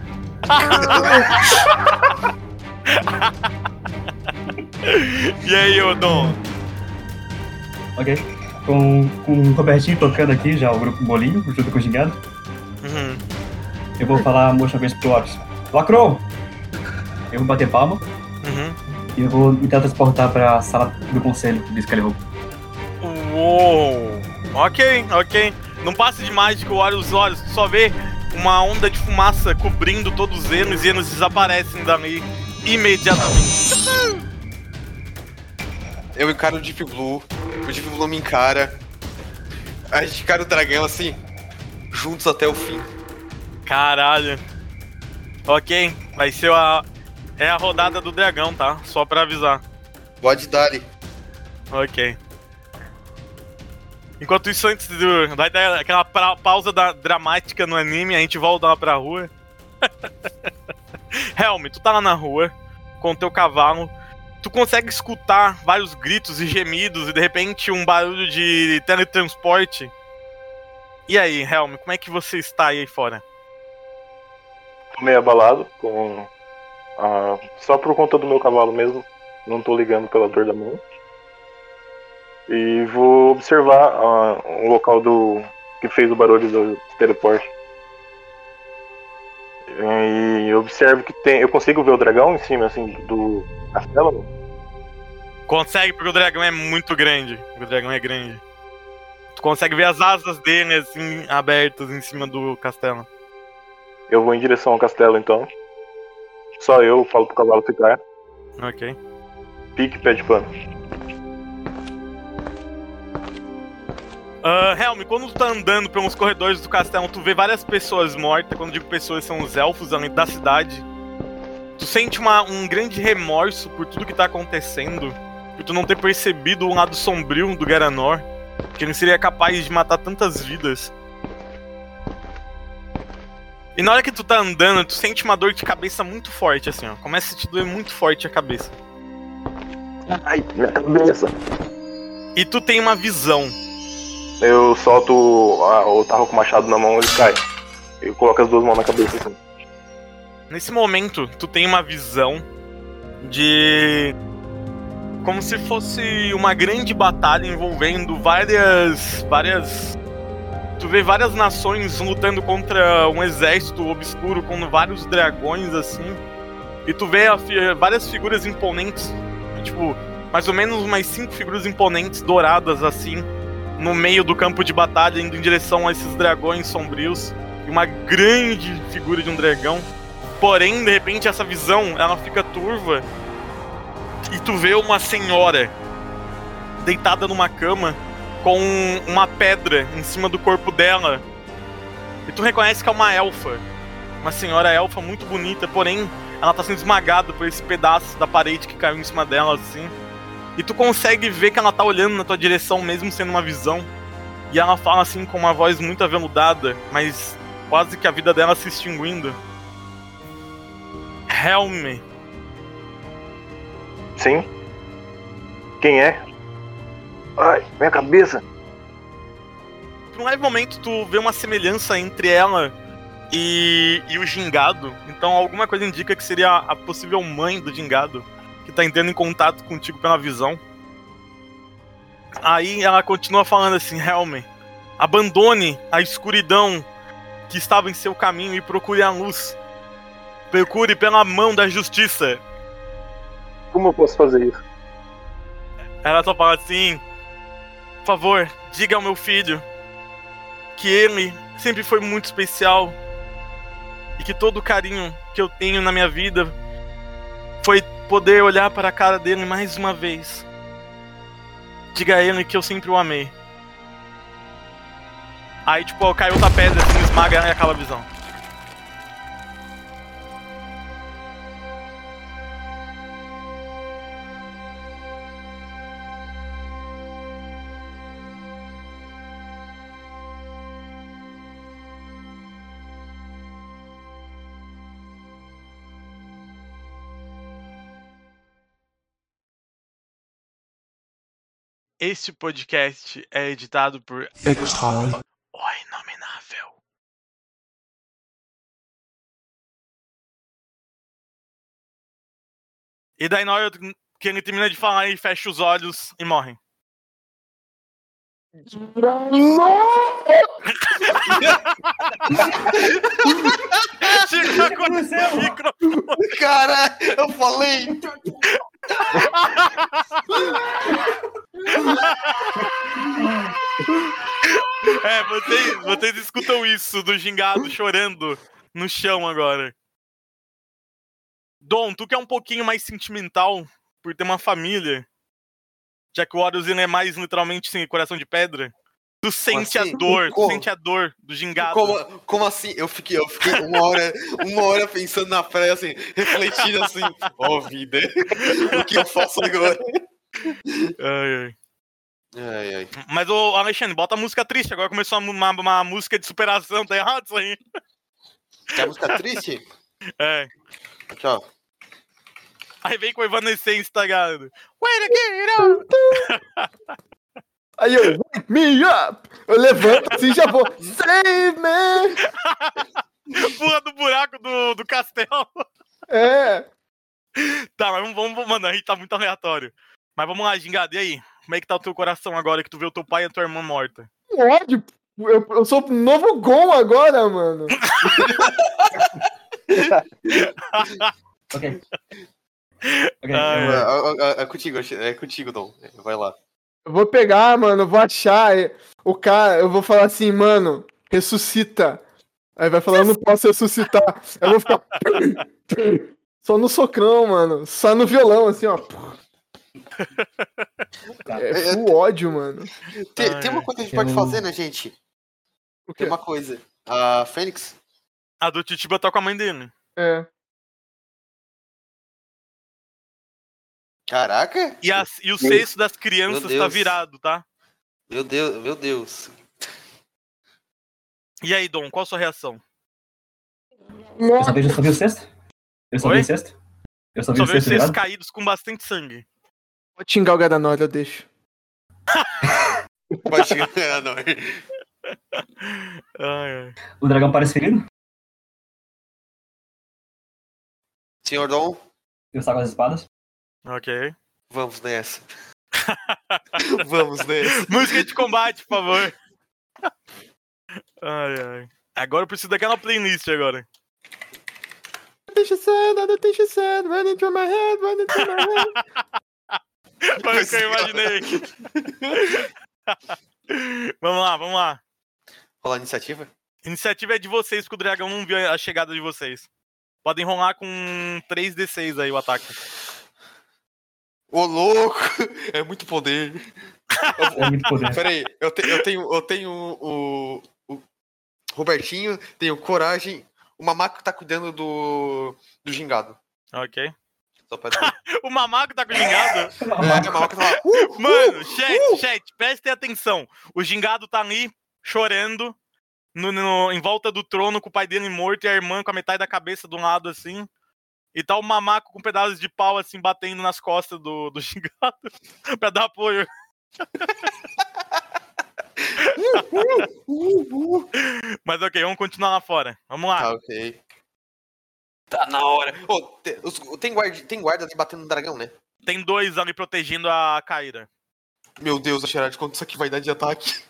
E aí, ô Dom? Ok? Com, com o Robertinho tocando aqui já o grupo bolinho, junto com o gingado, Uhum. eu vou falar mais uma vez pro Lopes. Lacrou! Eu vou bater palma Uhum. e eu vou me transportar pra sala do conselho do Skyrim. Uou! Ok, ok. Não passa de mágica, olha os olhos, tu só vê uma onda de fumaça cobrindo todos os Enos e Enos desaparecem dali imediatamente. Eu encaro o Deep Blue, o Deep Blue me encara. A gente encara o dragão assim, juntos até o fim. Caralho. Ok, vai ser a. É a rodada do dragão, tá? Só pra avisar. Pode dar ali. Ok. Enquanto isso, antes do. Vai dar aquela pausa da- dramática no anime, a gente volta lá pra rua. (laughs) Helm, tu tá lá na rua com teu cavalo. Tu consegue escutar vários gritos e gemidos e de repente um barulho de teletransporte. E aí, Helm, como é que você está aí fora? Tô meio abalado com. a- só por conta do meu cavalo mesmo. Não tô ligando pela dor da mão. E vou observar ah, o local do. que fez o barulho do teleporte. E observo que tem. Eu consigo ver o dragão em cima assim do castelo? Consegue, porque o dragão é muito grande. O dragão é grande. Tu consegue ver as asas dele, assim, abertas em cima do castelo. Eu vou em direção ao castelo então. Só eu falo pro cavalo ficar. Ok. Pique pé de pano. Ah, Helm, quando tu tá andando pelos corredores do castelo, tu vê várias pessoas mortas. Quando digo pessoas, são os elfos além da cidade. Tu sente uma- um grande remorso por tudo que tá acontecendo. Por tu não ter percebido o lado sombrio do Garanor. Que ele seria capaz de matar tantas vidas. E na hora que tu tá andando, tu sente uma dor de cabeça muito forte, assim, ó. Começa a te doer muito forte a cabeça. Ai, minha cabeça. E tu tem uma visão. Eu solto o tarro com o machado na mão ele cai. Eu coloco as duas mãos na cabeça assim. Nesse momento, tu tem uma visão de. Como se fosse uma grande batalha envolvendo várias. várias. Tu vê várias nações lutando contra um exército obscuro com vários dragões assim. E tu vê várias figuras imponentes. Tipo, mais ou menos umas cinco figuras imponentes douradas assim. No meio do campo de batalha, indo em direção a esses dragões sombrios. E uma grande figura de um dragão. Porém, de repente, essa visão ela fica turva e tu vê uma senhora deitada numa cama com uma pedra em cima do corpo dela. E tu reconhece que é uma elfa. Uma senhora elfa muito bonita, porém ela tá sendo esmagada por esse pedaço da parede que caiu em cima dela, assim. E tu consegue ver que ela tá olhando na tua direção, mesmo sendo uma visão. E ela fala assim com uma voz muito aveludada, mas quase que a vida dela se extinguindo. Helm, Sim? Quem é? Ai, minha cabeça. por um leve momento tu vê uma semelhança entre ela e, e o gingado. Então alguma coisa indica que seria a possível mãe do gingado que tá entrando em contato contigo pela visão. Aí ela continua falando assim, Helm, abandone a escuridão que estava em seu caminho e procure a luz. Procure pela mão da justiça. Como eu posso fazer isso? Ela só fala assim: Por favor, diga ao meu filho que ele sempre foi muito especial e que todo o carinho que eu tenho na minha vida foi poder olhar para a cara dele mais uma vez. Diga a ele que eu sempre o amei. Aí, tipo, cai outra pedra, assim, esmaga e acaba a visão. Este podcast é editado por Exile. O Inominável. E daí na hora que ele termina de falar, ele fecha os olhos e morre. (laughs) Chico. Cara, eu falei! É, vocês, vocês escutam isso do gingado chorando no chão agora. Dom, tu que é um pouquinho mais sentimental por ter uma família, já que o Horus é mais literalmente assim, coração de pedra, tu sente assim? a dor, tu sente a dor do gingado. Como, como assim? Eu fiquei, eu fiquei uma hora, uma hora pensando na praia, assim, refletindo assim, ó vida, o que eu faço agora? Ai, ai. Ai, ai. Mas, ô Alexandre, bota a música triste, agora começou uma, uma, música de superação, tá errado isso aí? Quer música triste? É. Ó. Aí vem com o Evanescence, tá ligado? Way to get up! Aí eu, wake me up! Eu levanto assim e já vou, save me! (laughs) Pula do buraco do, do castelo. É, Tá, mas vamos, vamos, mano, a gente tá muito aleatório. Mas vamos lá, Gingado, e aí? Como é que tá o teu coração agora que tu vê o teu pai e a tua irmã morta? ódio. Eu, eu sou um novo Gon agora, mano. (laughs) Ok. Ok. Ah, eu- É, é- é contigo, é contigo, Dom. Vai lá. Eu vou pegar, mano, eu vou achar é, o cara, eu vou falar assim, mano, ressuscita. Aí vai falar, eu não posso ressuscitar. Eu vou ficar. (laughs) Só no socrão, mano. Só no violão, assim, ó. Tá. É full ódio, mano. Tem, tem uma coisa que a gente pode fazer, né, gente? O? Tem uma coisa. A Fênix. A do Titiba tá com a mãe dele. É. Caraca! E, as, e o cesto das crianças tá virado, tá? Meu Deus, meu Deus. E aí, Dom, qual a sua reação? Eu só vi, eu só vi o sexto? Eu só Oi? vi o sexto? Eu só vi Só o vejo sexto vocês virado? caídos com bastante sangue. Pode xingar o Garanora, eu deixo. (laughs) Pode não. (laughs) Ai, ai. O dragão parece ferido? Senhor Dom, Eu saco as espadas. Ok. vamos nessa. (laughs) vamos nessa. Música de combate, por favor. Ai, ai. Agora eu preciso daquela playlist agora. Deixa sad, deixa sad, running through my head, running through my head. (laughs) Foi o que eu imaginei. (laughs) vamos lá, vamos lá. Rolar iniciativa? Iniciativa é de vocês, que o dragão não viu a chegada de vocês. Podem rolar com 3d6 aí o ataque. Ô, louco! É muito poder. É muito poder. Pera aí, eu, te- eu tenho, eu tenho o, o Robertinho, tenho coragem. O Mamaco tá cuidando do, do gingado. Ok. Só pra dizer. (laughs) O mamaco tá com o gingado? É, o Mamaco tá lá. (laughs) Uh, Mano, chat, chat, prestem atenção. O gingado tá ali chorando no, no- em volta do trono com o pai dele morto e a irmã com a metade da cabeça de um lado assim. E tá o mamaco com pedaços de pau assim batendo nas costas do, do (laughs) gingado pra dar apoio. Mas ok, vamos continuar lá fora. Vamos lá. Tá, ok. Tá na hora. Os- tem, guarda, tem guarda ali batendo no dragão, né? Tem dois ali protegendo a Kaira. Meu Deus, a Gerard, quanto isso aqui vai dar de ataque?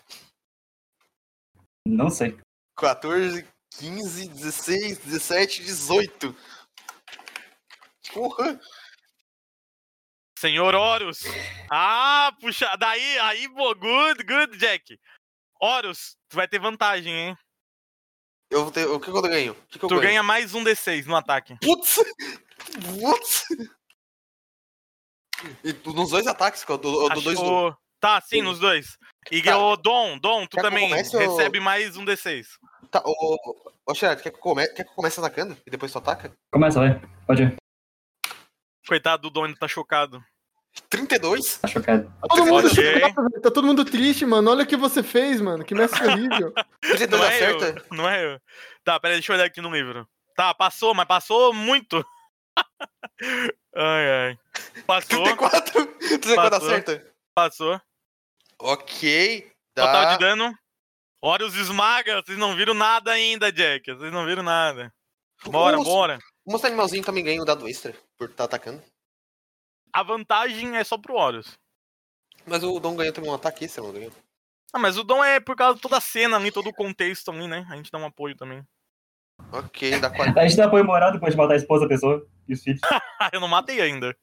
Não sei. 14, 15, 16, 17, 18. Porra! Senhor Horus. Ah, puxa, daí, aí, pô, good, good, Jack. Horus, tu vai ter vantagem, hein? Eu vou ter, o que, que eu ganho? Que, que eu Tu ganho? ganha mais um D6 no ataque. Putz! Putz! E tu- nos dois ataques, que eu dou, eu dou dois. o- Tá, sim, nos dois. E Tá. o Dom, Dom, tu Quer que eu também comece ou- recebe mais um D6. Tá, ô, ô, ô Gerard, quer que, eu quer que eu comece atacando e depois tu ataca? Começa, vai. Pode ir. Coitado do ele tá chocado. 32? Tá chocado. Todo mundo Ok. chocado, velho. Tá todo mundo triste, mano. Olha o que você fez, mano. Que mestre horrível. 32 (laughs) Não é acerta? eu, não é eu. Tá, peraí, deixa eu olhar aqui no livro. Tá, passou, mas passou muito. (laughs) ai, ai. Passou, 34? 34 Passou. acerta? passou. Ok. Total Dá... de dano. Horus esmaga. Vocês não viram nada ainda, Jack. Vocês não viram nada. Bora, o, bora. O monstro animalzinho também ganha um dado extra por estar atacando. A vantagem é só pro Horus. Mas o Dom ganha também um ataque extra, não ganha? Ah, mas o dom é por causa de toda a cena ali, todo o contexto ali, né? A gente dá um apoio também. Ok, dá 40. A gente dá apoio moral depois de matar a esposa da pessoa e os filhos. (laughs) Eu não matei ainda.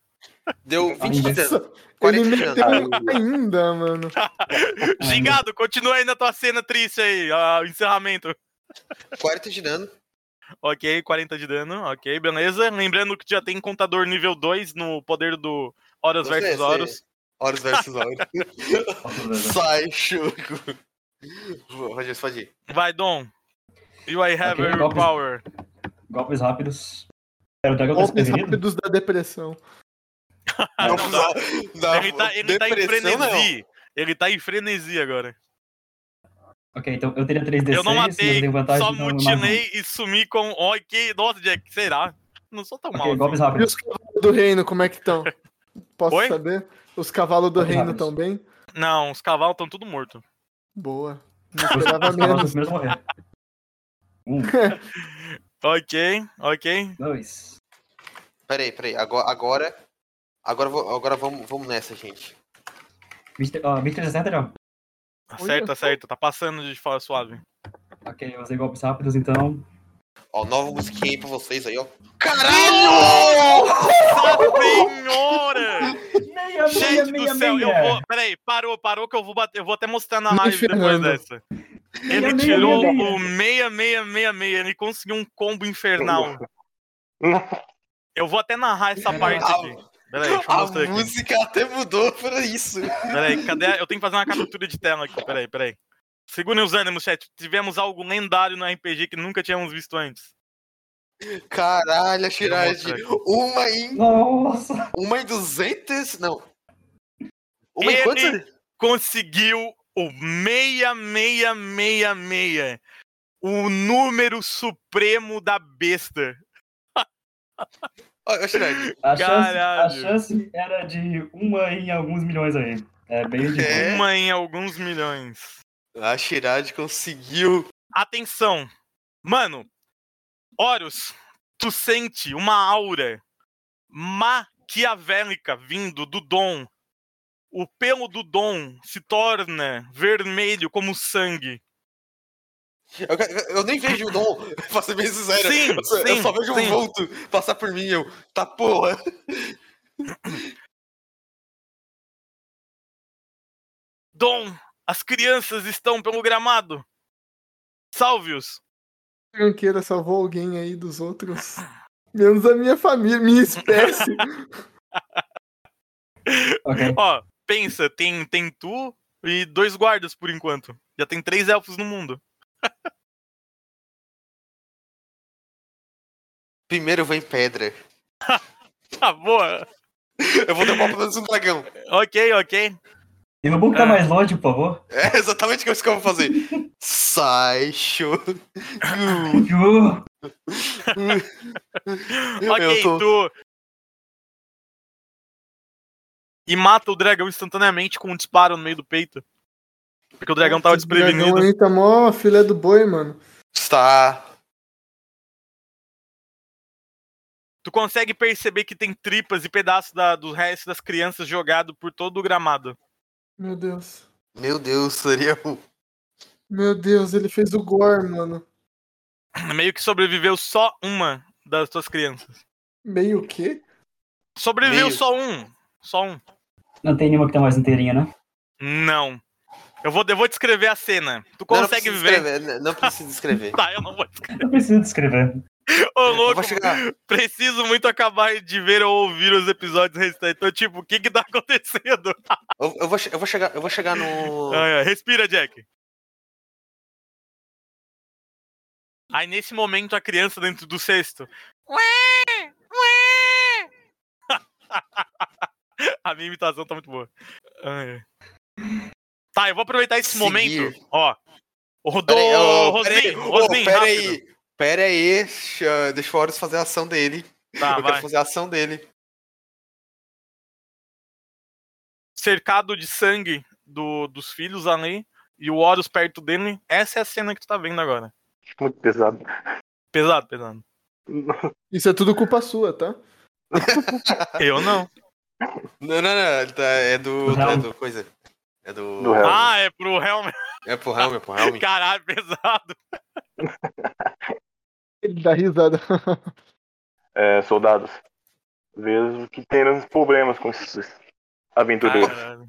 Deu 20 de dano. Ele 40 de dano. ainda, mano. (laughs) Gingado, continua aí na tua cena triste aí, o encerramento. 40 de dano. Ok, 40 de dano, ok, beleza. Lembrando que já tem contador nível 2 no poder do Horus Não versus sei. Horus. Horus versus Horus. (laughs) Sai, Chuco. Pode ir, pode ir. Vai, Dom. You I have Ok, your golpes. power. Golpes rápidos. Pera, o Golpes rápidos da depressão. Não, (laughs) não dá, dá Ele tá, ele tá em depressão, não. frenesi. Ele tá em frenesi agora. Ok, então eu teria 3d6, eu não eu matei, tenho vantagem só então eu mutilei e sumi com. Ok, nossa, Jack, será? Não sou tão mato. mal. Assim. golpes E rápidos. os cavalos do reino, como é que estão? Posso Oi? saber? Os cavalos do Golpes reino estão bem? Não, os cavalos estão tudo mortos. Boa. (laughs) Não Os esperava menos. morrer. Um, (laughs) Ok, ok. dois. Peraí, peraí. Agora, agora, agora, agora vamos, vamos nessa, gente. 20, ó, 2360 já. Acerta, acerta. Tá passando de fala suave. Ok, eu usei golpes rápidos, então. Ó, nova musiquinha aí pra vocês aí, ó. Nossa senhora! Meia, Gente do céu, eu vou. Peraí, parou, parou que eu vou bater. Eu vou até mostrar na live depois dessa. Ele meia, tirou meia, o 6666, ele conseguiu um combo infernal. (laughs) Eu vou até narrar essa parte aqui. Peraí, (laughs) deixa eu A mostrar aqui. música até mudou pra isso. Peraí, (laughs) cadê? a- Eu tenho que fazer uma captura de tela aqui. Peraí, peraí. Segurem os ânimos, chat. Tivemos algo lendário no RPG que nunca tínhamos visto antes. Caralho, a Shirage. aqui. Uma em. Nossa! Uma em 200. Não. Uma em Ele- quantos? Conseguiu o 6666. O número supremo da besta. (laughs) Ó, Shirage. A chance, a chance era de uma em alguns milhões aí. É bem difícil. É? Uma em alguns milhões. A Shirage conseguiu. Atenção! Mano, Horus, tu sente uma aura maquiavélica vindo do Dom. O pelo do Dom se torna vermelho como sangue. Eu, eu- eu nem vejo o Dom, (laughs) pra ser bem sincero. Sim, eu, só, eu sim, só vejo sim. um vulto passar por mim. Eu, tá porra. Dom, as crianças estão pelo gramado. Salve-os. Tranqueira salvou alguém aí dos outros. Menos a minha família, minha espécie. (laughs) Ok. Ó, pensa, tem, tem tu e dois guardas por enquanto. Já tem três elfos no mundo. Primeiro eu vou em pedra. (laughs) Tá boa. Eu vou derrubar pelo menos um dragão. Ok, ok. E botar Ah. mais longe, por favor. É exatamente isso que eu vou fazer. Sai, show. Ok, tô- tu. E mata o dragão instantaneamente com um disparo no meio do peito. Porque o dragão tava Esse dragão desprevenido. aí tá mó filé do boi, mano. Está. Tu consegue perceber que tem tripas e pedaços da- do resto das crianças jogado por todo o gramado. Meu Deus. Meu Deus, seria um. Meu Deus, ele fez o gore, mano. Meio que sobreviveu só uma das tuas crianças. Meio o quê? Sobreviveu Meio. só um. Só um. não tem nenhuma que tá mais inteirinha, né? Não. Eu vou, eu vou descrever a cena. Tu Não, não consegue precisa ver. descrever, n- Não precisa descrever. (laughs) Tá, eu não vou descrever. Não preciso descrever. Ô, louco, vou chegar. preciso muito acabar de ver ou ouvir os episódios restantes. Então, tipo, o que que tá (laughs) acontecendo? Eu, eu vou, eu vou chegar. Eu vou chegar no. Respira, Jack. Aí, nesse momento, a criança dentro do cesto. Ué! Ué! (laughs) a minha imitação tá muito boa. Ai. Tá, eu vou aproveitar esse Seguir. momento. Ó. O Rodô, Pera aí, pera aí, pera rápido. aí. Pera aí, deixa, deixa o Horus fazer a ação dele. Tá, eu vai. quero fazer a ação dele. cercado de sangue do, dos filhos ali e o Horus perto dele. Essa é a cena que tu tá vendo agora. Muito pesado. Pesado, pesado. Isso é tudo culpa sua, tá? Eu não. (laughs) Não, não, não. tá- é do. Do É do coisa. É do. Do Helm. Ah, é pro Helm. É pro Helm, é pro Helm. (laughs) Caralho, pesado. (laughs) Ele dá risada. (laughs) É, soldados. Vejo que tem problemas com esses aventureiros. Caralho.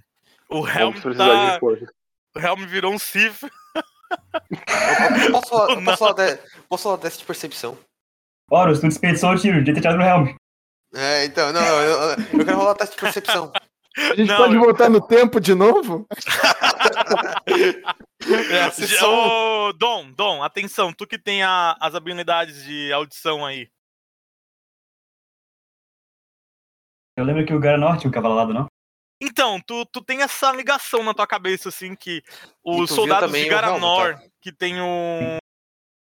O Helm tá. O Helm virou um Sif. Posso falar, posso falar, de, posso falar dessa de percepção? Horus, tu desperdiçou o tiro, devia ter tirado no Helm. É, então, não, eu, eu quero rolar teste de percepção. A gente Não, pode eu- voltar no tempo de novo? É, Ô, Dom, Dom, atenção, tu que tem a- as habilidades de audição aí. Eu lembro que o Garanor tinha um cavalo alado, não? Então, tu, tu tem essa ligação na tua cabeça, assim, que os soldados de Garanor, tá? que tem o,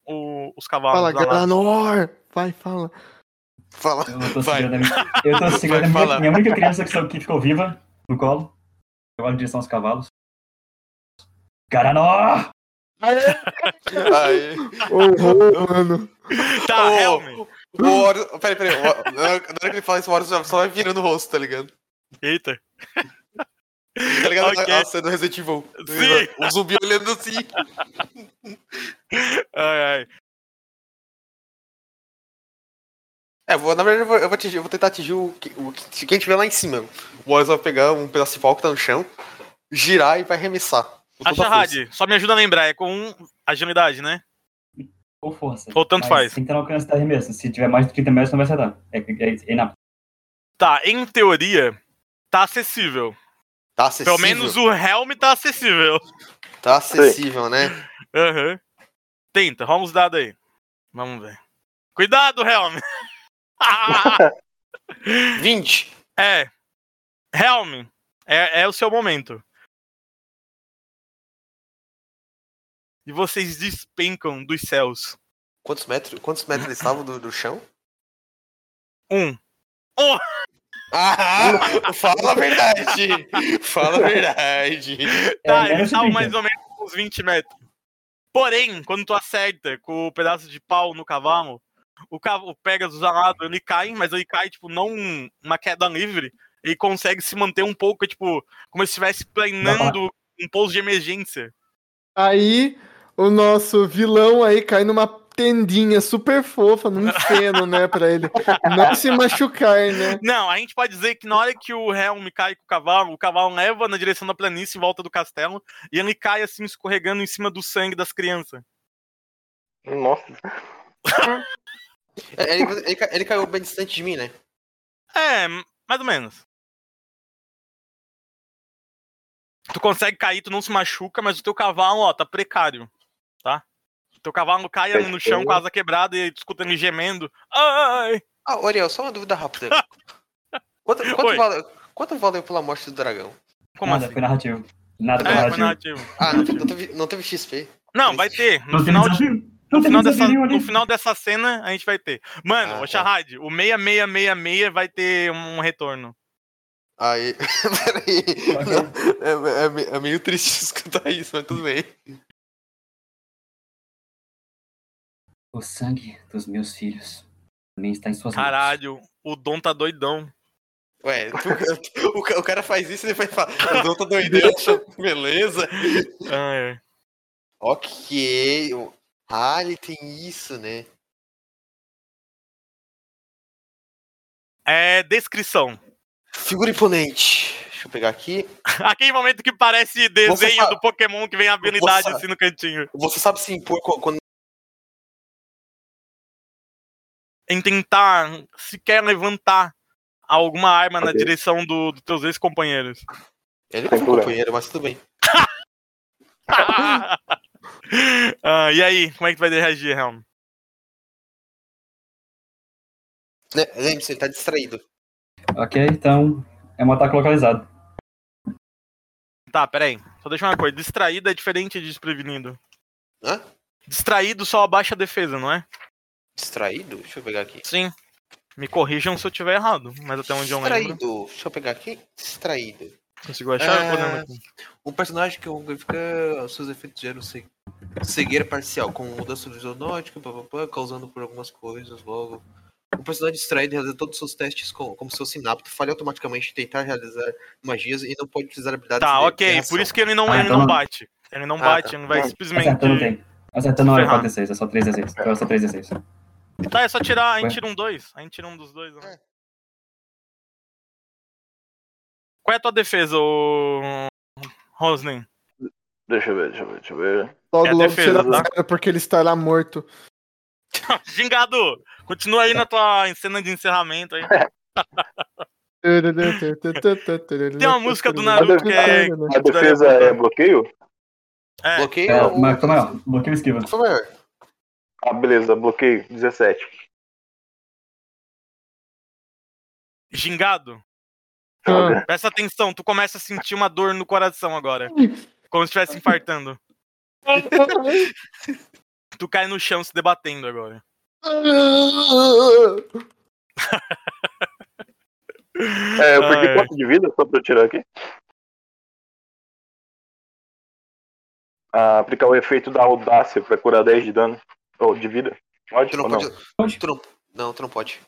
o- os cavalos Fala. Garanor! Vai, fala. Fala. Eu tô Vai. segurando a minha, eu tô segurando minha, minha única criança que, que ficou viva no colo. Eu olho em direção aos cavalos. Garanor! Aí. Ô, ô, mano. Tá, Ô, Helm. O Horus. Peraí, peraí. o- Na hora que ele fala isso, o Horus só vai virando o rosto, tá ligado? Eita. Tá ligado? Ok. A cena do Resident Evil. Sim. O zumbi olhando assim. Ai, ai. É, vou, na verdade, eu vou, eu vou, atingir- eu vou tentar atingir o, o que- quem tiver lá em cima. O Horus vai pegar um pedaço de pau que tá no chão, girar e vai arremessar. com A toda a Shahad, só me ajuda a lembrar, é com agilidade, né? Ou força. Ou tanto faz. Tem que ter no alcance da arremesso. Se tiver mais de 30 metros, não vai acertar. É, é, é inapto. Tá, em teoria, tá acessível. Tá acessível. Pelo menos o Helm tá acessível. Tá acessível, né? Aham. Tenta, rola os dados aí. Vamos ver. Cuidado, Helm! 20. é. Helm, é, é o seu momento. E vocês despencam dos céus. Quantos metros, quantos metros eles estavam do, do chão? Um. Ah, fala a verdade. Fala a verdade. (laughs) Tá, É, eles de estavam 30. mais ou menos uns 20 metros. Porém, quando tu acerta com o pedaço de pau no cavalo, o, cavalo, o Pegasus alado, ele cai, mas ele cai, tipo, não uma queda livre. Ele consegue se manter um pouco, tipo, como se estivesse planando um pouso de emergência. Aí, o nosso vilão aí cai numa tendinha super fofa, num (laughs) feno, né, pra ele não se machucar, né? Não, a gente pode dizer que na hora que o Helm cai com o cavalo, o cavalo leva na direção da planície em volta do castelo e ele cai assim, escorregando em cima do sangue das crianças. Nossa. (laughs) É, Ele, ele, ele caiu bem distante de mim, né? É, mais ou menos. Tu consegue cair, tu não se machuca, mas o teu cavalo, ó, tá precário, tá? O teu cavalo cai ali no chão com a asa quebrada e tu escuta ele gemendo. Ai! Ah, Oriel, só uma dúvida rápida. (laughs) Quanto, quanto, valeu, quanto valeu pela morte do dragão? Como Nada, assim? foi narrativo. Nada foi É, foi narrativo. Ah, não, não, teve, não teve XP. Não, vai ter. No final, de-? No, teve final dessa, no final dessa cena, a gente vai ter. Mano, Ah, o tá. Shahad, o 6666 vai ter um retorno. Aí. (laughs) Peraí. É, é me- é meio triste (laughs) escutar isso, mas tudo bem. O sangue dos meus filhos também está em suas mãos. Caralho, o Dom tá doidão. Ué, tu- o, o cara faz isso e depois fala. O Dom tá doidão, (laughs) beleza. Ah, é. Ok. Ah, ele tem isso, né? É descrição. Figura imponente. Deixa eu pegar aqui. (laughs) Aquele momento que parece desenho sabe- do Pokémon que vem a habilidade Você- assim no cantinho. Você sabe se impor qu- quando. Em tentar sequer levantar alguma arma na Ok. direção do- dos teus ex-companheiros. Ele foi problema. companheiro, mas tudo bem. (laughs) (laughs) Ah, e aí, como é que tu vai reagir, Helm? Lembre-se, ele tá distraído. Ok, então é um ataque localizado. Tá, peraí. Só deixa uma coisa. Distraído é diferente de desprevenido. Hã? Distraído só abaixa a defesa, não é? Distraído? Deixa eu pegar aqui. Sim. Me corrijam se eu tiver errado, mas até onde eu lembro. Distraído. Deixa eu pegar aqui. Distraído. Conseguiu achar? É. Um personagem que fica. Seus efeitos geram ce- cegueira parcial, com mudança visionótica, papapá, causando por algumas coisas logo. O personagem distraído realiza todos os seus testes com- como se fosse inapto, falha automaticamente em tentar realizar magias e não pode utilizar habilidades Tá, de- de ok. reação. Por isso que ele não, Ah, ele então não não. bate. Ele não Ah, bate, tá. ele não vai Não. simplesmente. Acertando tem. Acertando não é Ferrar. 4d6, é só 3d6. Então é só 3d6. Tá, é só tirar. A gente tira um dois. A gente tira um dos dois. né? É. Qual é a tua defesa, ô. Rosnen? Deixa eu ver, deixa eu ver, deixa eu ver. Logo, É logo defesa, tira tá? porque ele estará morto. (laughs) Gingado! Continua aí na tua cena de encerramento aí. (laughs) Tem uma música do Naruto que é. A defesa é bloqueio? É, Bloqueio É, mas maior. Bloqueio esquiva. Ah, beleza, bloqueio, 17. Gingado, Ah, presta atenção, tu começa a sentir uma dor no coração agora. Como se estivesse infartando. (laughs) Tu cai no chão se debatendo agora. É, eu perdi Ai. quanto de vida só pra eu tirar aqui? Ah, aplicar o efeito da audácia pra curar 10 de dano. Ou de vida. Pode Tu não ou não? pode. Pode. Tu não, não, tu não pode.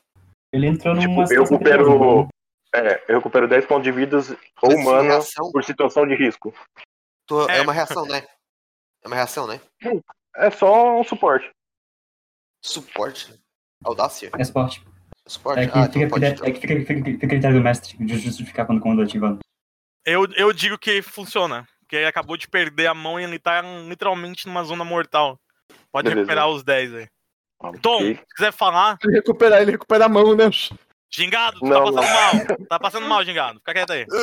Ele entrou Tipo, numa eu recupero. É, eu recupero 10 pontos de vidas ou é mana por situação de risco. tu- é É. uma reação, né? É uma reação, né? É só um suporte. Suporte. Audácia. É esporte. Suporte. É que, ah, fica, então pode. é que fica, fica, fica, critério do mestre de justificar quando o comando ativa. Eu, eu digo que funciona. Porque ele acabou de perder a mão e ele tá literalmente numa zona mortal. Pode Beleza. recuperar os 10 aí. Tom, se quiser falar, Ele recuperar, ele recupera a mão, né? Gingado, tu Não, tá passando mal. Tá passando mal, Gingado. Fica quieto aí. (laughs)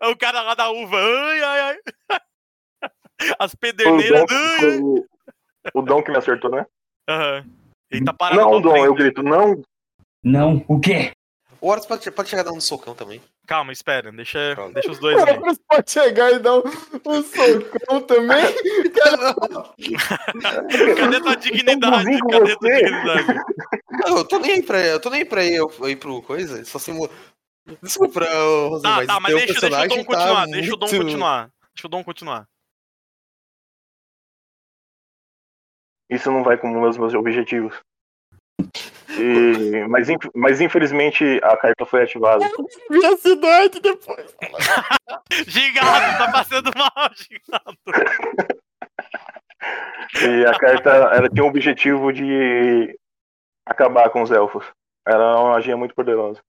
É o cara lá da uva. Ai, ai, ai. As Foi o pederneiras. Dom, o- o Dom que me acertou, né? Aham. Ele tá parado. Não, Dom, frente. eu grito, não. Não, o quê? O Horus pode, pode chegar dando um socão também. Calma, espera. Deixa, deixa os dois ali. Você pode chegar e dar um, um socão também. (laughs) Cadê tua dignidade? com Cadê tua dignidade? Não, eu tô nem aí pra, eu tô nem pra ir, eu, ir pro coisa. Só se. Desculpa, Rosé, Tá, mas tá, mas deixa, deixa o Dom continuar. tá Deixa o Dom muito- continuar. Deixa o Dom continuar. Isso não vai com meus, meus objetivos. E- mas, mas infelizmente a carta foi ativada. Vi a cidade depois. (laughs) Gingado, tá passando mal, Gingado. E a carta ela tinha o objetivo de acabar com os elfos. Era uma magia muito poderosa.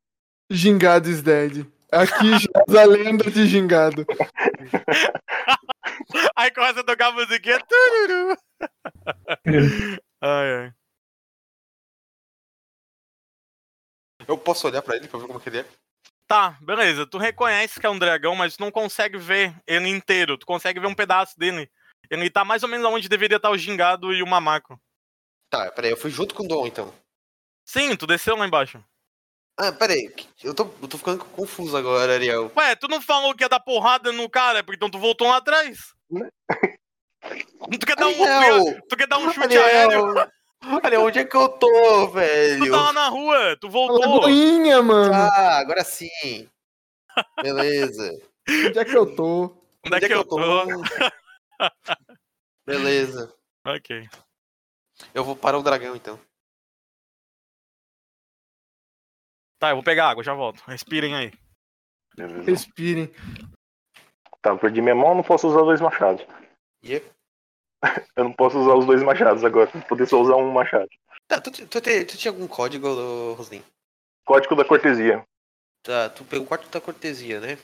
Gingado is dead. Aqui já a lenda de Gingado. (laughs) Aí começa a tocar a musiquinha. Ai, ai. Eu posso olhar pra ele pra ver como que ele é? Tá, beleza. Tu reconhece que é um dragão, mas tu não consegue ver ele inteiro. Tu consegue ver um pedaço dele. Ele tá mais ou menos onde deveria estar o gingado e o mamaco. Tá, peraí, eu fui junto com o Dom então. Sim, tu desceu lá embaixo. Ah, peraí, eu tô, eu tô ficando confuso agora, Ariel. Ué, tu não falou que ia dar porrada no cara, porque então tu voltou lá atrás. Tu quer dar um, Ariel! tu quer dar um chute aéreo? Ariel, onde é que eu tô, Tu velho? tá lá na rua, tu voltou. Lagoinha, mano. Ah, agora sim. Beleza. Onde é que eu tô? Onde é que eu tô? (laughs) Beleza. Ok. Eu vou para o dragão então. Tá, eu vou pegar água, já volto. Respirem aí. Respirem. Tá, eu perdi minha mão, não posso usar dois machados. Yep. (laughs) Eu não posso usar os dois machados agora. Vou poder só usar um machado. Tá, tu, tu, te- tu tinha algum código, Roslin? Código da cortesia. Tá, tu pegou o quarto da cortesia, né?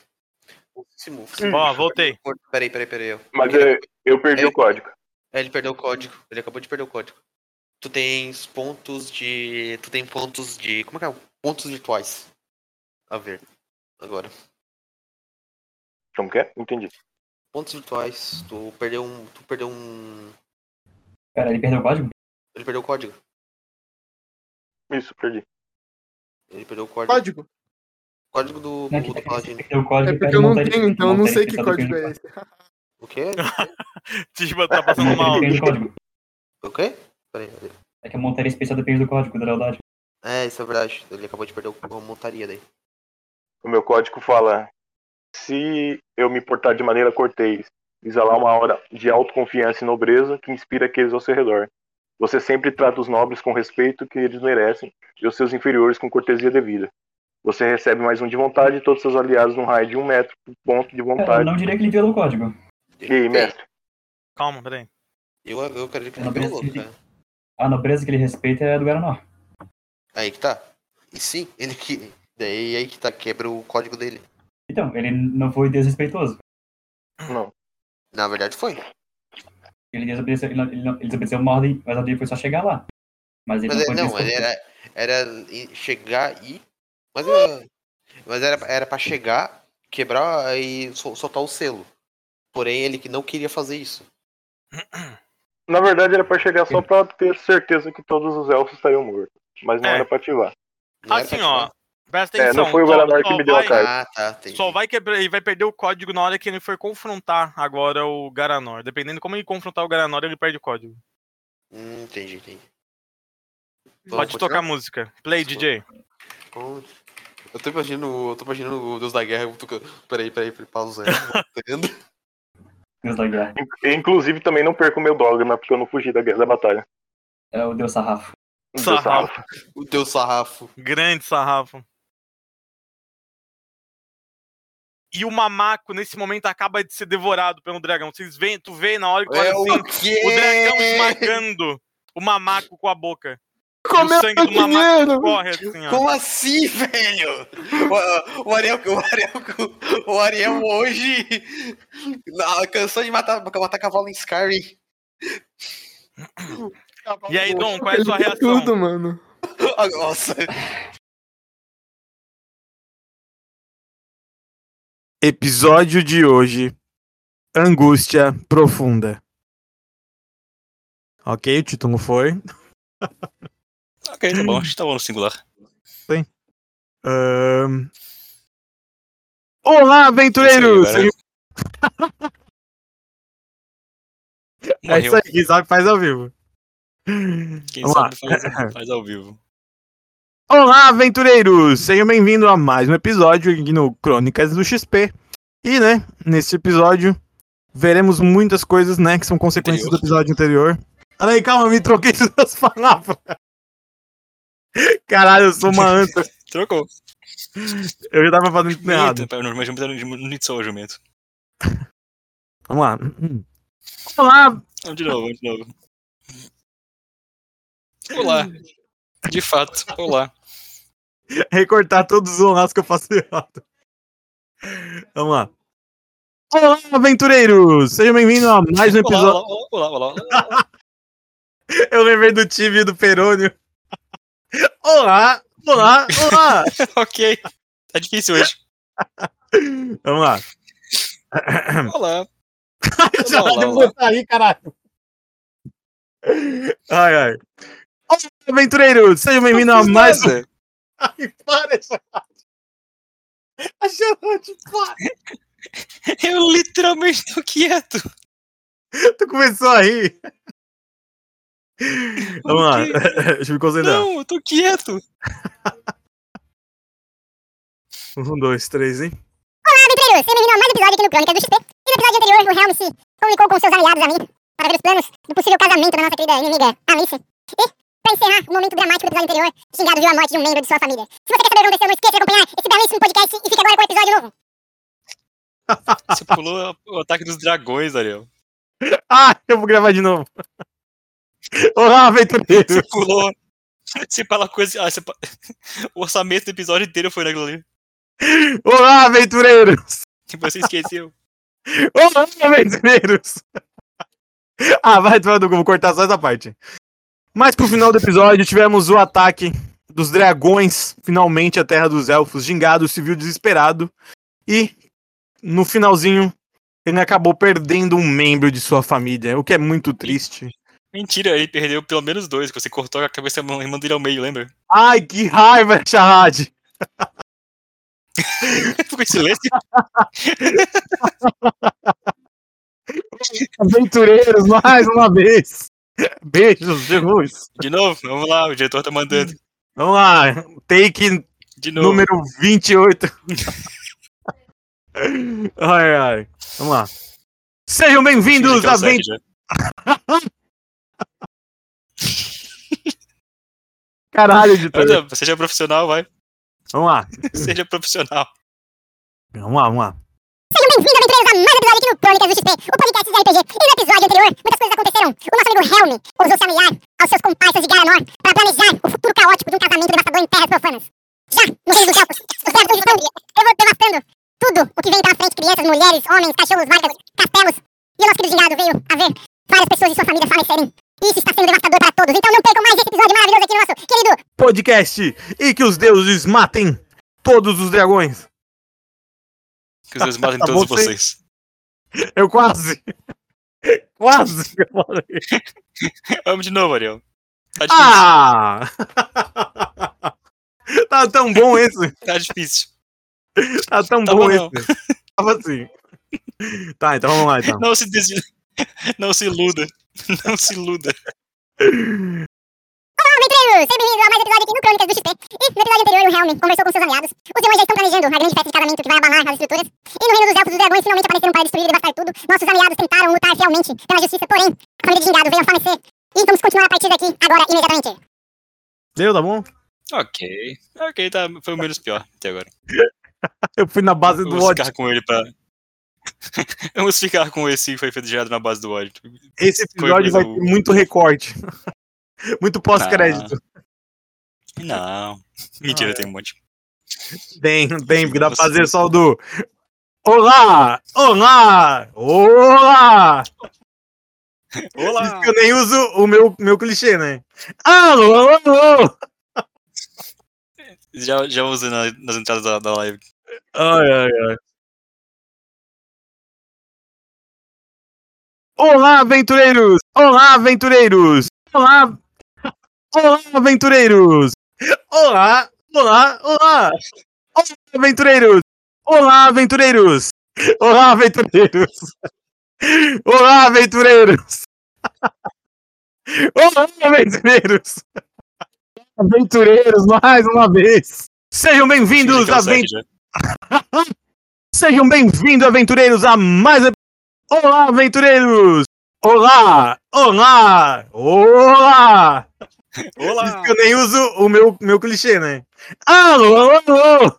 Ó, voltei. Peraí, peraí, peraí. eu- Mas eu, eu perdi É. o código. É, ele perdeu o código. Ele acabou de perder o código. Tu tens pontos de. Tu tem pontos de. Como é que é? Pontos virtuais. A ver. Agora. Como que é? Entendi. Pontos virtuais. Tu perdeu um. Tu perdeu um. Pera, ele perdeu o código? Ele perdeu o código. Isso, perdi. Ele perdeu o código. Código. Código do, Não, é do, do é Paladino. É porque eu não tenho, então eu não sei que código é esse. O quê? Tishba tá passando mal. O quê? Peraí, peraí. É que a montaria especial depende do código da lealdade. É, isso é verdade. Ele acabou de perder o- a montaria daí. O meu código fala: se eu me portar de maneira cortês, exalar uma aura de autoconfiança e nobreza que inspira aqueles ao seu redor. Você sempre trata os nobres com respeito que eles merecem e os seus inferiores com cortesia devida. Você recebe mais um de vontade e todos seus aliados num raio de um metro por ponto de Eu vontade. não diria que ele violou o código. E aí, mestre? Calma, peraí. Eu, eu acredito que Eu ele de- cara. A nobreza que ele respeita é a do Garanor. Aí que tá. E sim, ele que. Daí aí que tá, quebra o código dele. Então, ele não foi desrespeitoso. Não. Na verdade foi. Ele desobedeceu, ele, não- ele, não- ele desobedeceu uma ordem, mas a dele foi só chegar lá. Mas ele Mas não é, não, ele era, era chegar e. Mas, é- mas era, era pra chegar, quebrar e sol- soltar o selo. Porém, ele que não queria fazer isso. Na verdade, era pra chegar só pra ter certeza que todos os elfos estariam mortos. Mas não É. era pra ativar. Não era Assim, pra ó. Presta É, atenção. não foi o Garanor que me deu a vai- carta. Ah, tá, entendi. Só vai quebrar, ele vai perder o código na hora que ele for confrontar agora o Garanor. Dependendo de como ele confrontar o Garanor, ele perde o código. Hum, entendi, entendi. Vamos Pode continuar? tocar música. Play, DJ. Eu tô imaginando, eu tô imaginando o Deus da Guerra. tô- Peraí, peraí, peraí, pausa. (laughs) Deus da guerra. In- Inclusive, também não perco meu dogma, porque eu não fugi da guerra da batalha. É o Deus Sarrafo. Deus Sarrafo. sarrafo. o Deus Sarrafo. Grande sarrafo. E o mamaco, nesse momento, acaba de ser devorado pelo dragão. Vocês veem, tu vê na hora que olha É assim, o quê? o dragão esmagando o mamaco com a boca. E o sangue do mamaco dinheiro! corre assim, ó. Como assim, velho? O, o Ariel, o Ariel, o Ariel hoje cansou de matar, matar cavalo em Skyrim. E aí, Dom, qual é a sua reação? Tudo, mano. Nossa. Episódio de hoje: Angústia Profunda. Ok, o título foi. (laughs) Ok, tá bom, acho que tá bom no singular. Ahn, Olá, aventureiros! (laughs) É isso É isso aí, quem sabe faz ao vivo. Quem Vamos sabe faz, faz ao vivo. Olá, aventureiros! Sejam bem-vindos a mais um episódio aqui no Crônicas do XP. E, né, nesse episódio, veremos muitas coisas, né, que são consequências do episódio anterior. Peraí, calma, me troquei das duas (laughs) palavras. Caralho, eu sou uma anta. (laughs) Trocou. Eu já tava fazendo tudo errado. Eita, no jumento no Nitsou o jumento. Vamos lá. Olá, Vamos de novo, vamos de novo. Olá. De fato, olá. Recortar todos os olás que eu faço errado. Vamos lá. Olá, aventureiros! Sejam bem-vindos a mais um Olá, episódio. olá, olá, olá, olá. (laughs) Eu lembrei do time do Perônio. Olá, olá, olá! (laughs) ok. Tá difícil hoje. Vamos lá. Olá. (laughs) Já olá, olá. botar aí, caralho. Ai, ai. Olá, aventureiros! Sejam bem-vindos a mais um. Ai, para, Charlotte! A Charlotte, para! Eu literalmente tô quieto. Tu começou a rir. (laughs) Vamos lá. (laughs) Deixa eu me concentrar. Não, eu tô quieto. (laughs) Um, dois, três, hein? aventureiros, seja bem-vindo a mais um episódio aqui no Crônicas do XP. E no episódio anterior, o Helm se comunicou com seus aliados ali para ver os planos do possível casamento da nossa querida inimiga Alice. E, para encerrar o momento dramático do episódio anterior, Xingado viu a morte de um membro de sua família. Se você quer saber o que aconteceu, não esqueça de acompanhar esse belíssimo podcast e fique agora com o episódio novo. (laughs) Você pulou o ataque dos dragões, Ariel. (laughs) Ah, eu vou gravar de novo. (laughs) Olá, aventureiros! Você pulou. Você fala coisa. Ah, você... O orçamento do episódio inteiro foi naquilo ali. Olá, aventureiros! Que você esqueceu. Olá, aventureiros! Ah, vai, vai, vou cortar só essa parte. Mas pro final do episódio, tivemos o ataque dos dragões, finalmente a terra dos elfos. Gingado se viu desesperado. E, no finalzinho, ele acabou perdendo um membro de sua família, o que é muito triste. Mentira, ele perdeu pelo menos dois, que você cortou a cabeça e mandou ele ao meio, lembra? Ai, que raiva, Shahad! (laughs) Ficou em silêncio. (laughs) Aventureiros, mais uma vez! (laughs) Beijos, Jesus! De novo, vamos lá, o diretor tá mandando. Vamos lá. Take De novo. número 28. (laughs) ai, ai. Vamos lá. Sejam bem-vindos a Zack Vent... já. Caralho, editor. Seja profissional, vai. Vamos lá. (laughs) Seja profissional. Vamos lá, vamos lá. Sejam bem-vindos, aventureiros, a mais um episódio aqui no Crônicas do XP, o podcast de RPG. E no episódio anterior, muitas coisas aconteceram. O nosso amigo Helm ousou se aliar aos seus comparsas de Garanor para planejar o futuro caótico de um casamento devastador em terras profanas. Já, no reino dos elfos, os elfos estão devastando tudo o que vem pela frente, crianças, mulheres, homens, cachorros, vacas, castelos. E o nosso querido gingado veio a ver várias pessoas de sua família falecerem. Isso está sendo devastador para todos, então não percam mais esse episódio maravilhoso aqui no nosso querido Podcast e que os deuses matem todos os dragões. Que dois matem Tá todos sim. vocês. Eu quase. Quase. que eu falei. Vamos de novo, Ariel. Tá difícil. Ah! tá tão bom esse. Tá difícil. Tá tão Tá bom bom, esse. Tava assim. Tá, então vamos lá então. Não se desi... (laughs) Não se iluda. Não se iluda. Aventureiros! Sejam bem-vindos a mais um episódio aqui no Crônicas do XP. E no episódio anterior, o Helm conversou com seus aliados. Os demônios já estão planejando a grande festa de casamento que vai abalar as estruturas. E no reino dos elfos, os dragões finalmente apareceram para destruir e devastar tudo. Nossos aliados tentaram lutar fielmente pela justiça, porém, a família de Gingado veio a falecer. E vamos continuar a partir daqui, agora, imediatamente. Deu, tá bom? Ok. Ok, tá. Foi o menos pior até agora. (laughs) Eu fui na base do Vamos ódio. ficar com ele pra. (laughs) Vamos ficar com esse que foi feito gerado na base do ódio. Esse episódio vai ter muito recorte. (laughs) muito pós-crédito. Não. Mentira, tem um monte. Tem, tem, porque dá pra fazer só o do. Olá! Olá! Olá! Olá! Isso que eu nem uso o meu, meu clichê, né? Alô, alô, alô! Já, já usei na- nas entradas da, da live. Ai, ai, ai. Olá, aventureiros! Olá, aventureiros! Olá! Olá, aventureiros! Olá! Olá! Olá! Olá, aventureiros! Olá, aventureiros! Olá, aventureiros! Olá, aventureiros! Olá, aventureiros! Aventureiros, mais uma vez! Sejam bem-vindos, aventureiros! já. Sejam bem-vindos, aventureiros, a mais. Olá, aventureiros! Olá! Olá! Olá! Olá! Eu nem uso o meu, meu clichê, né? Alô, alô, alô!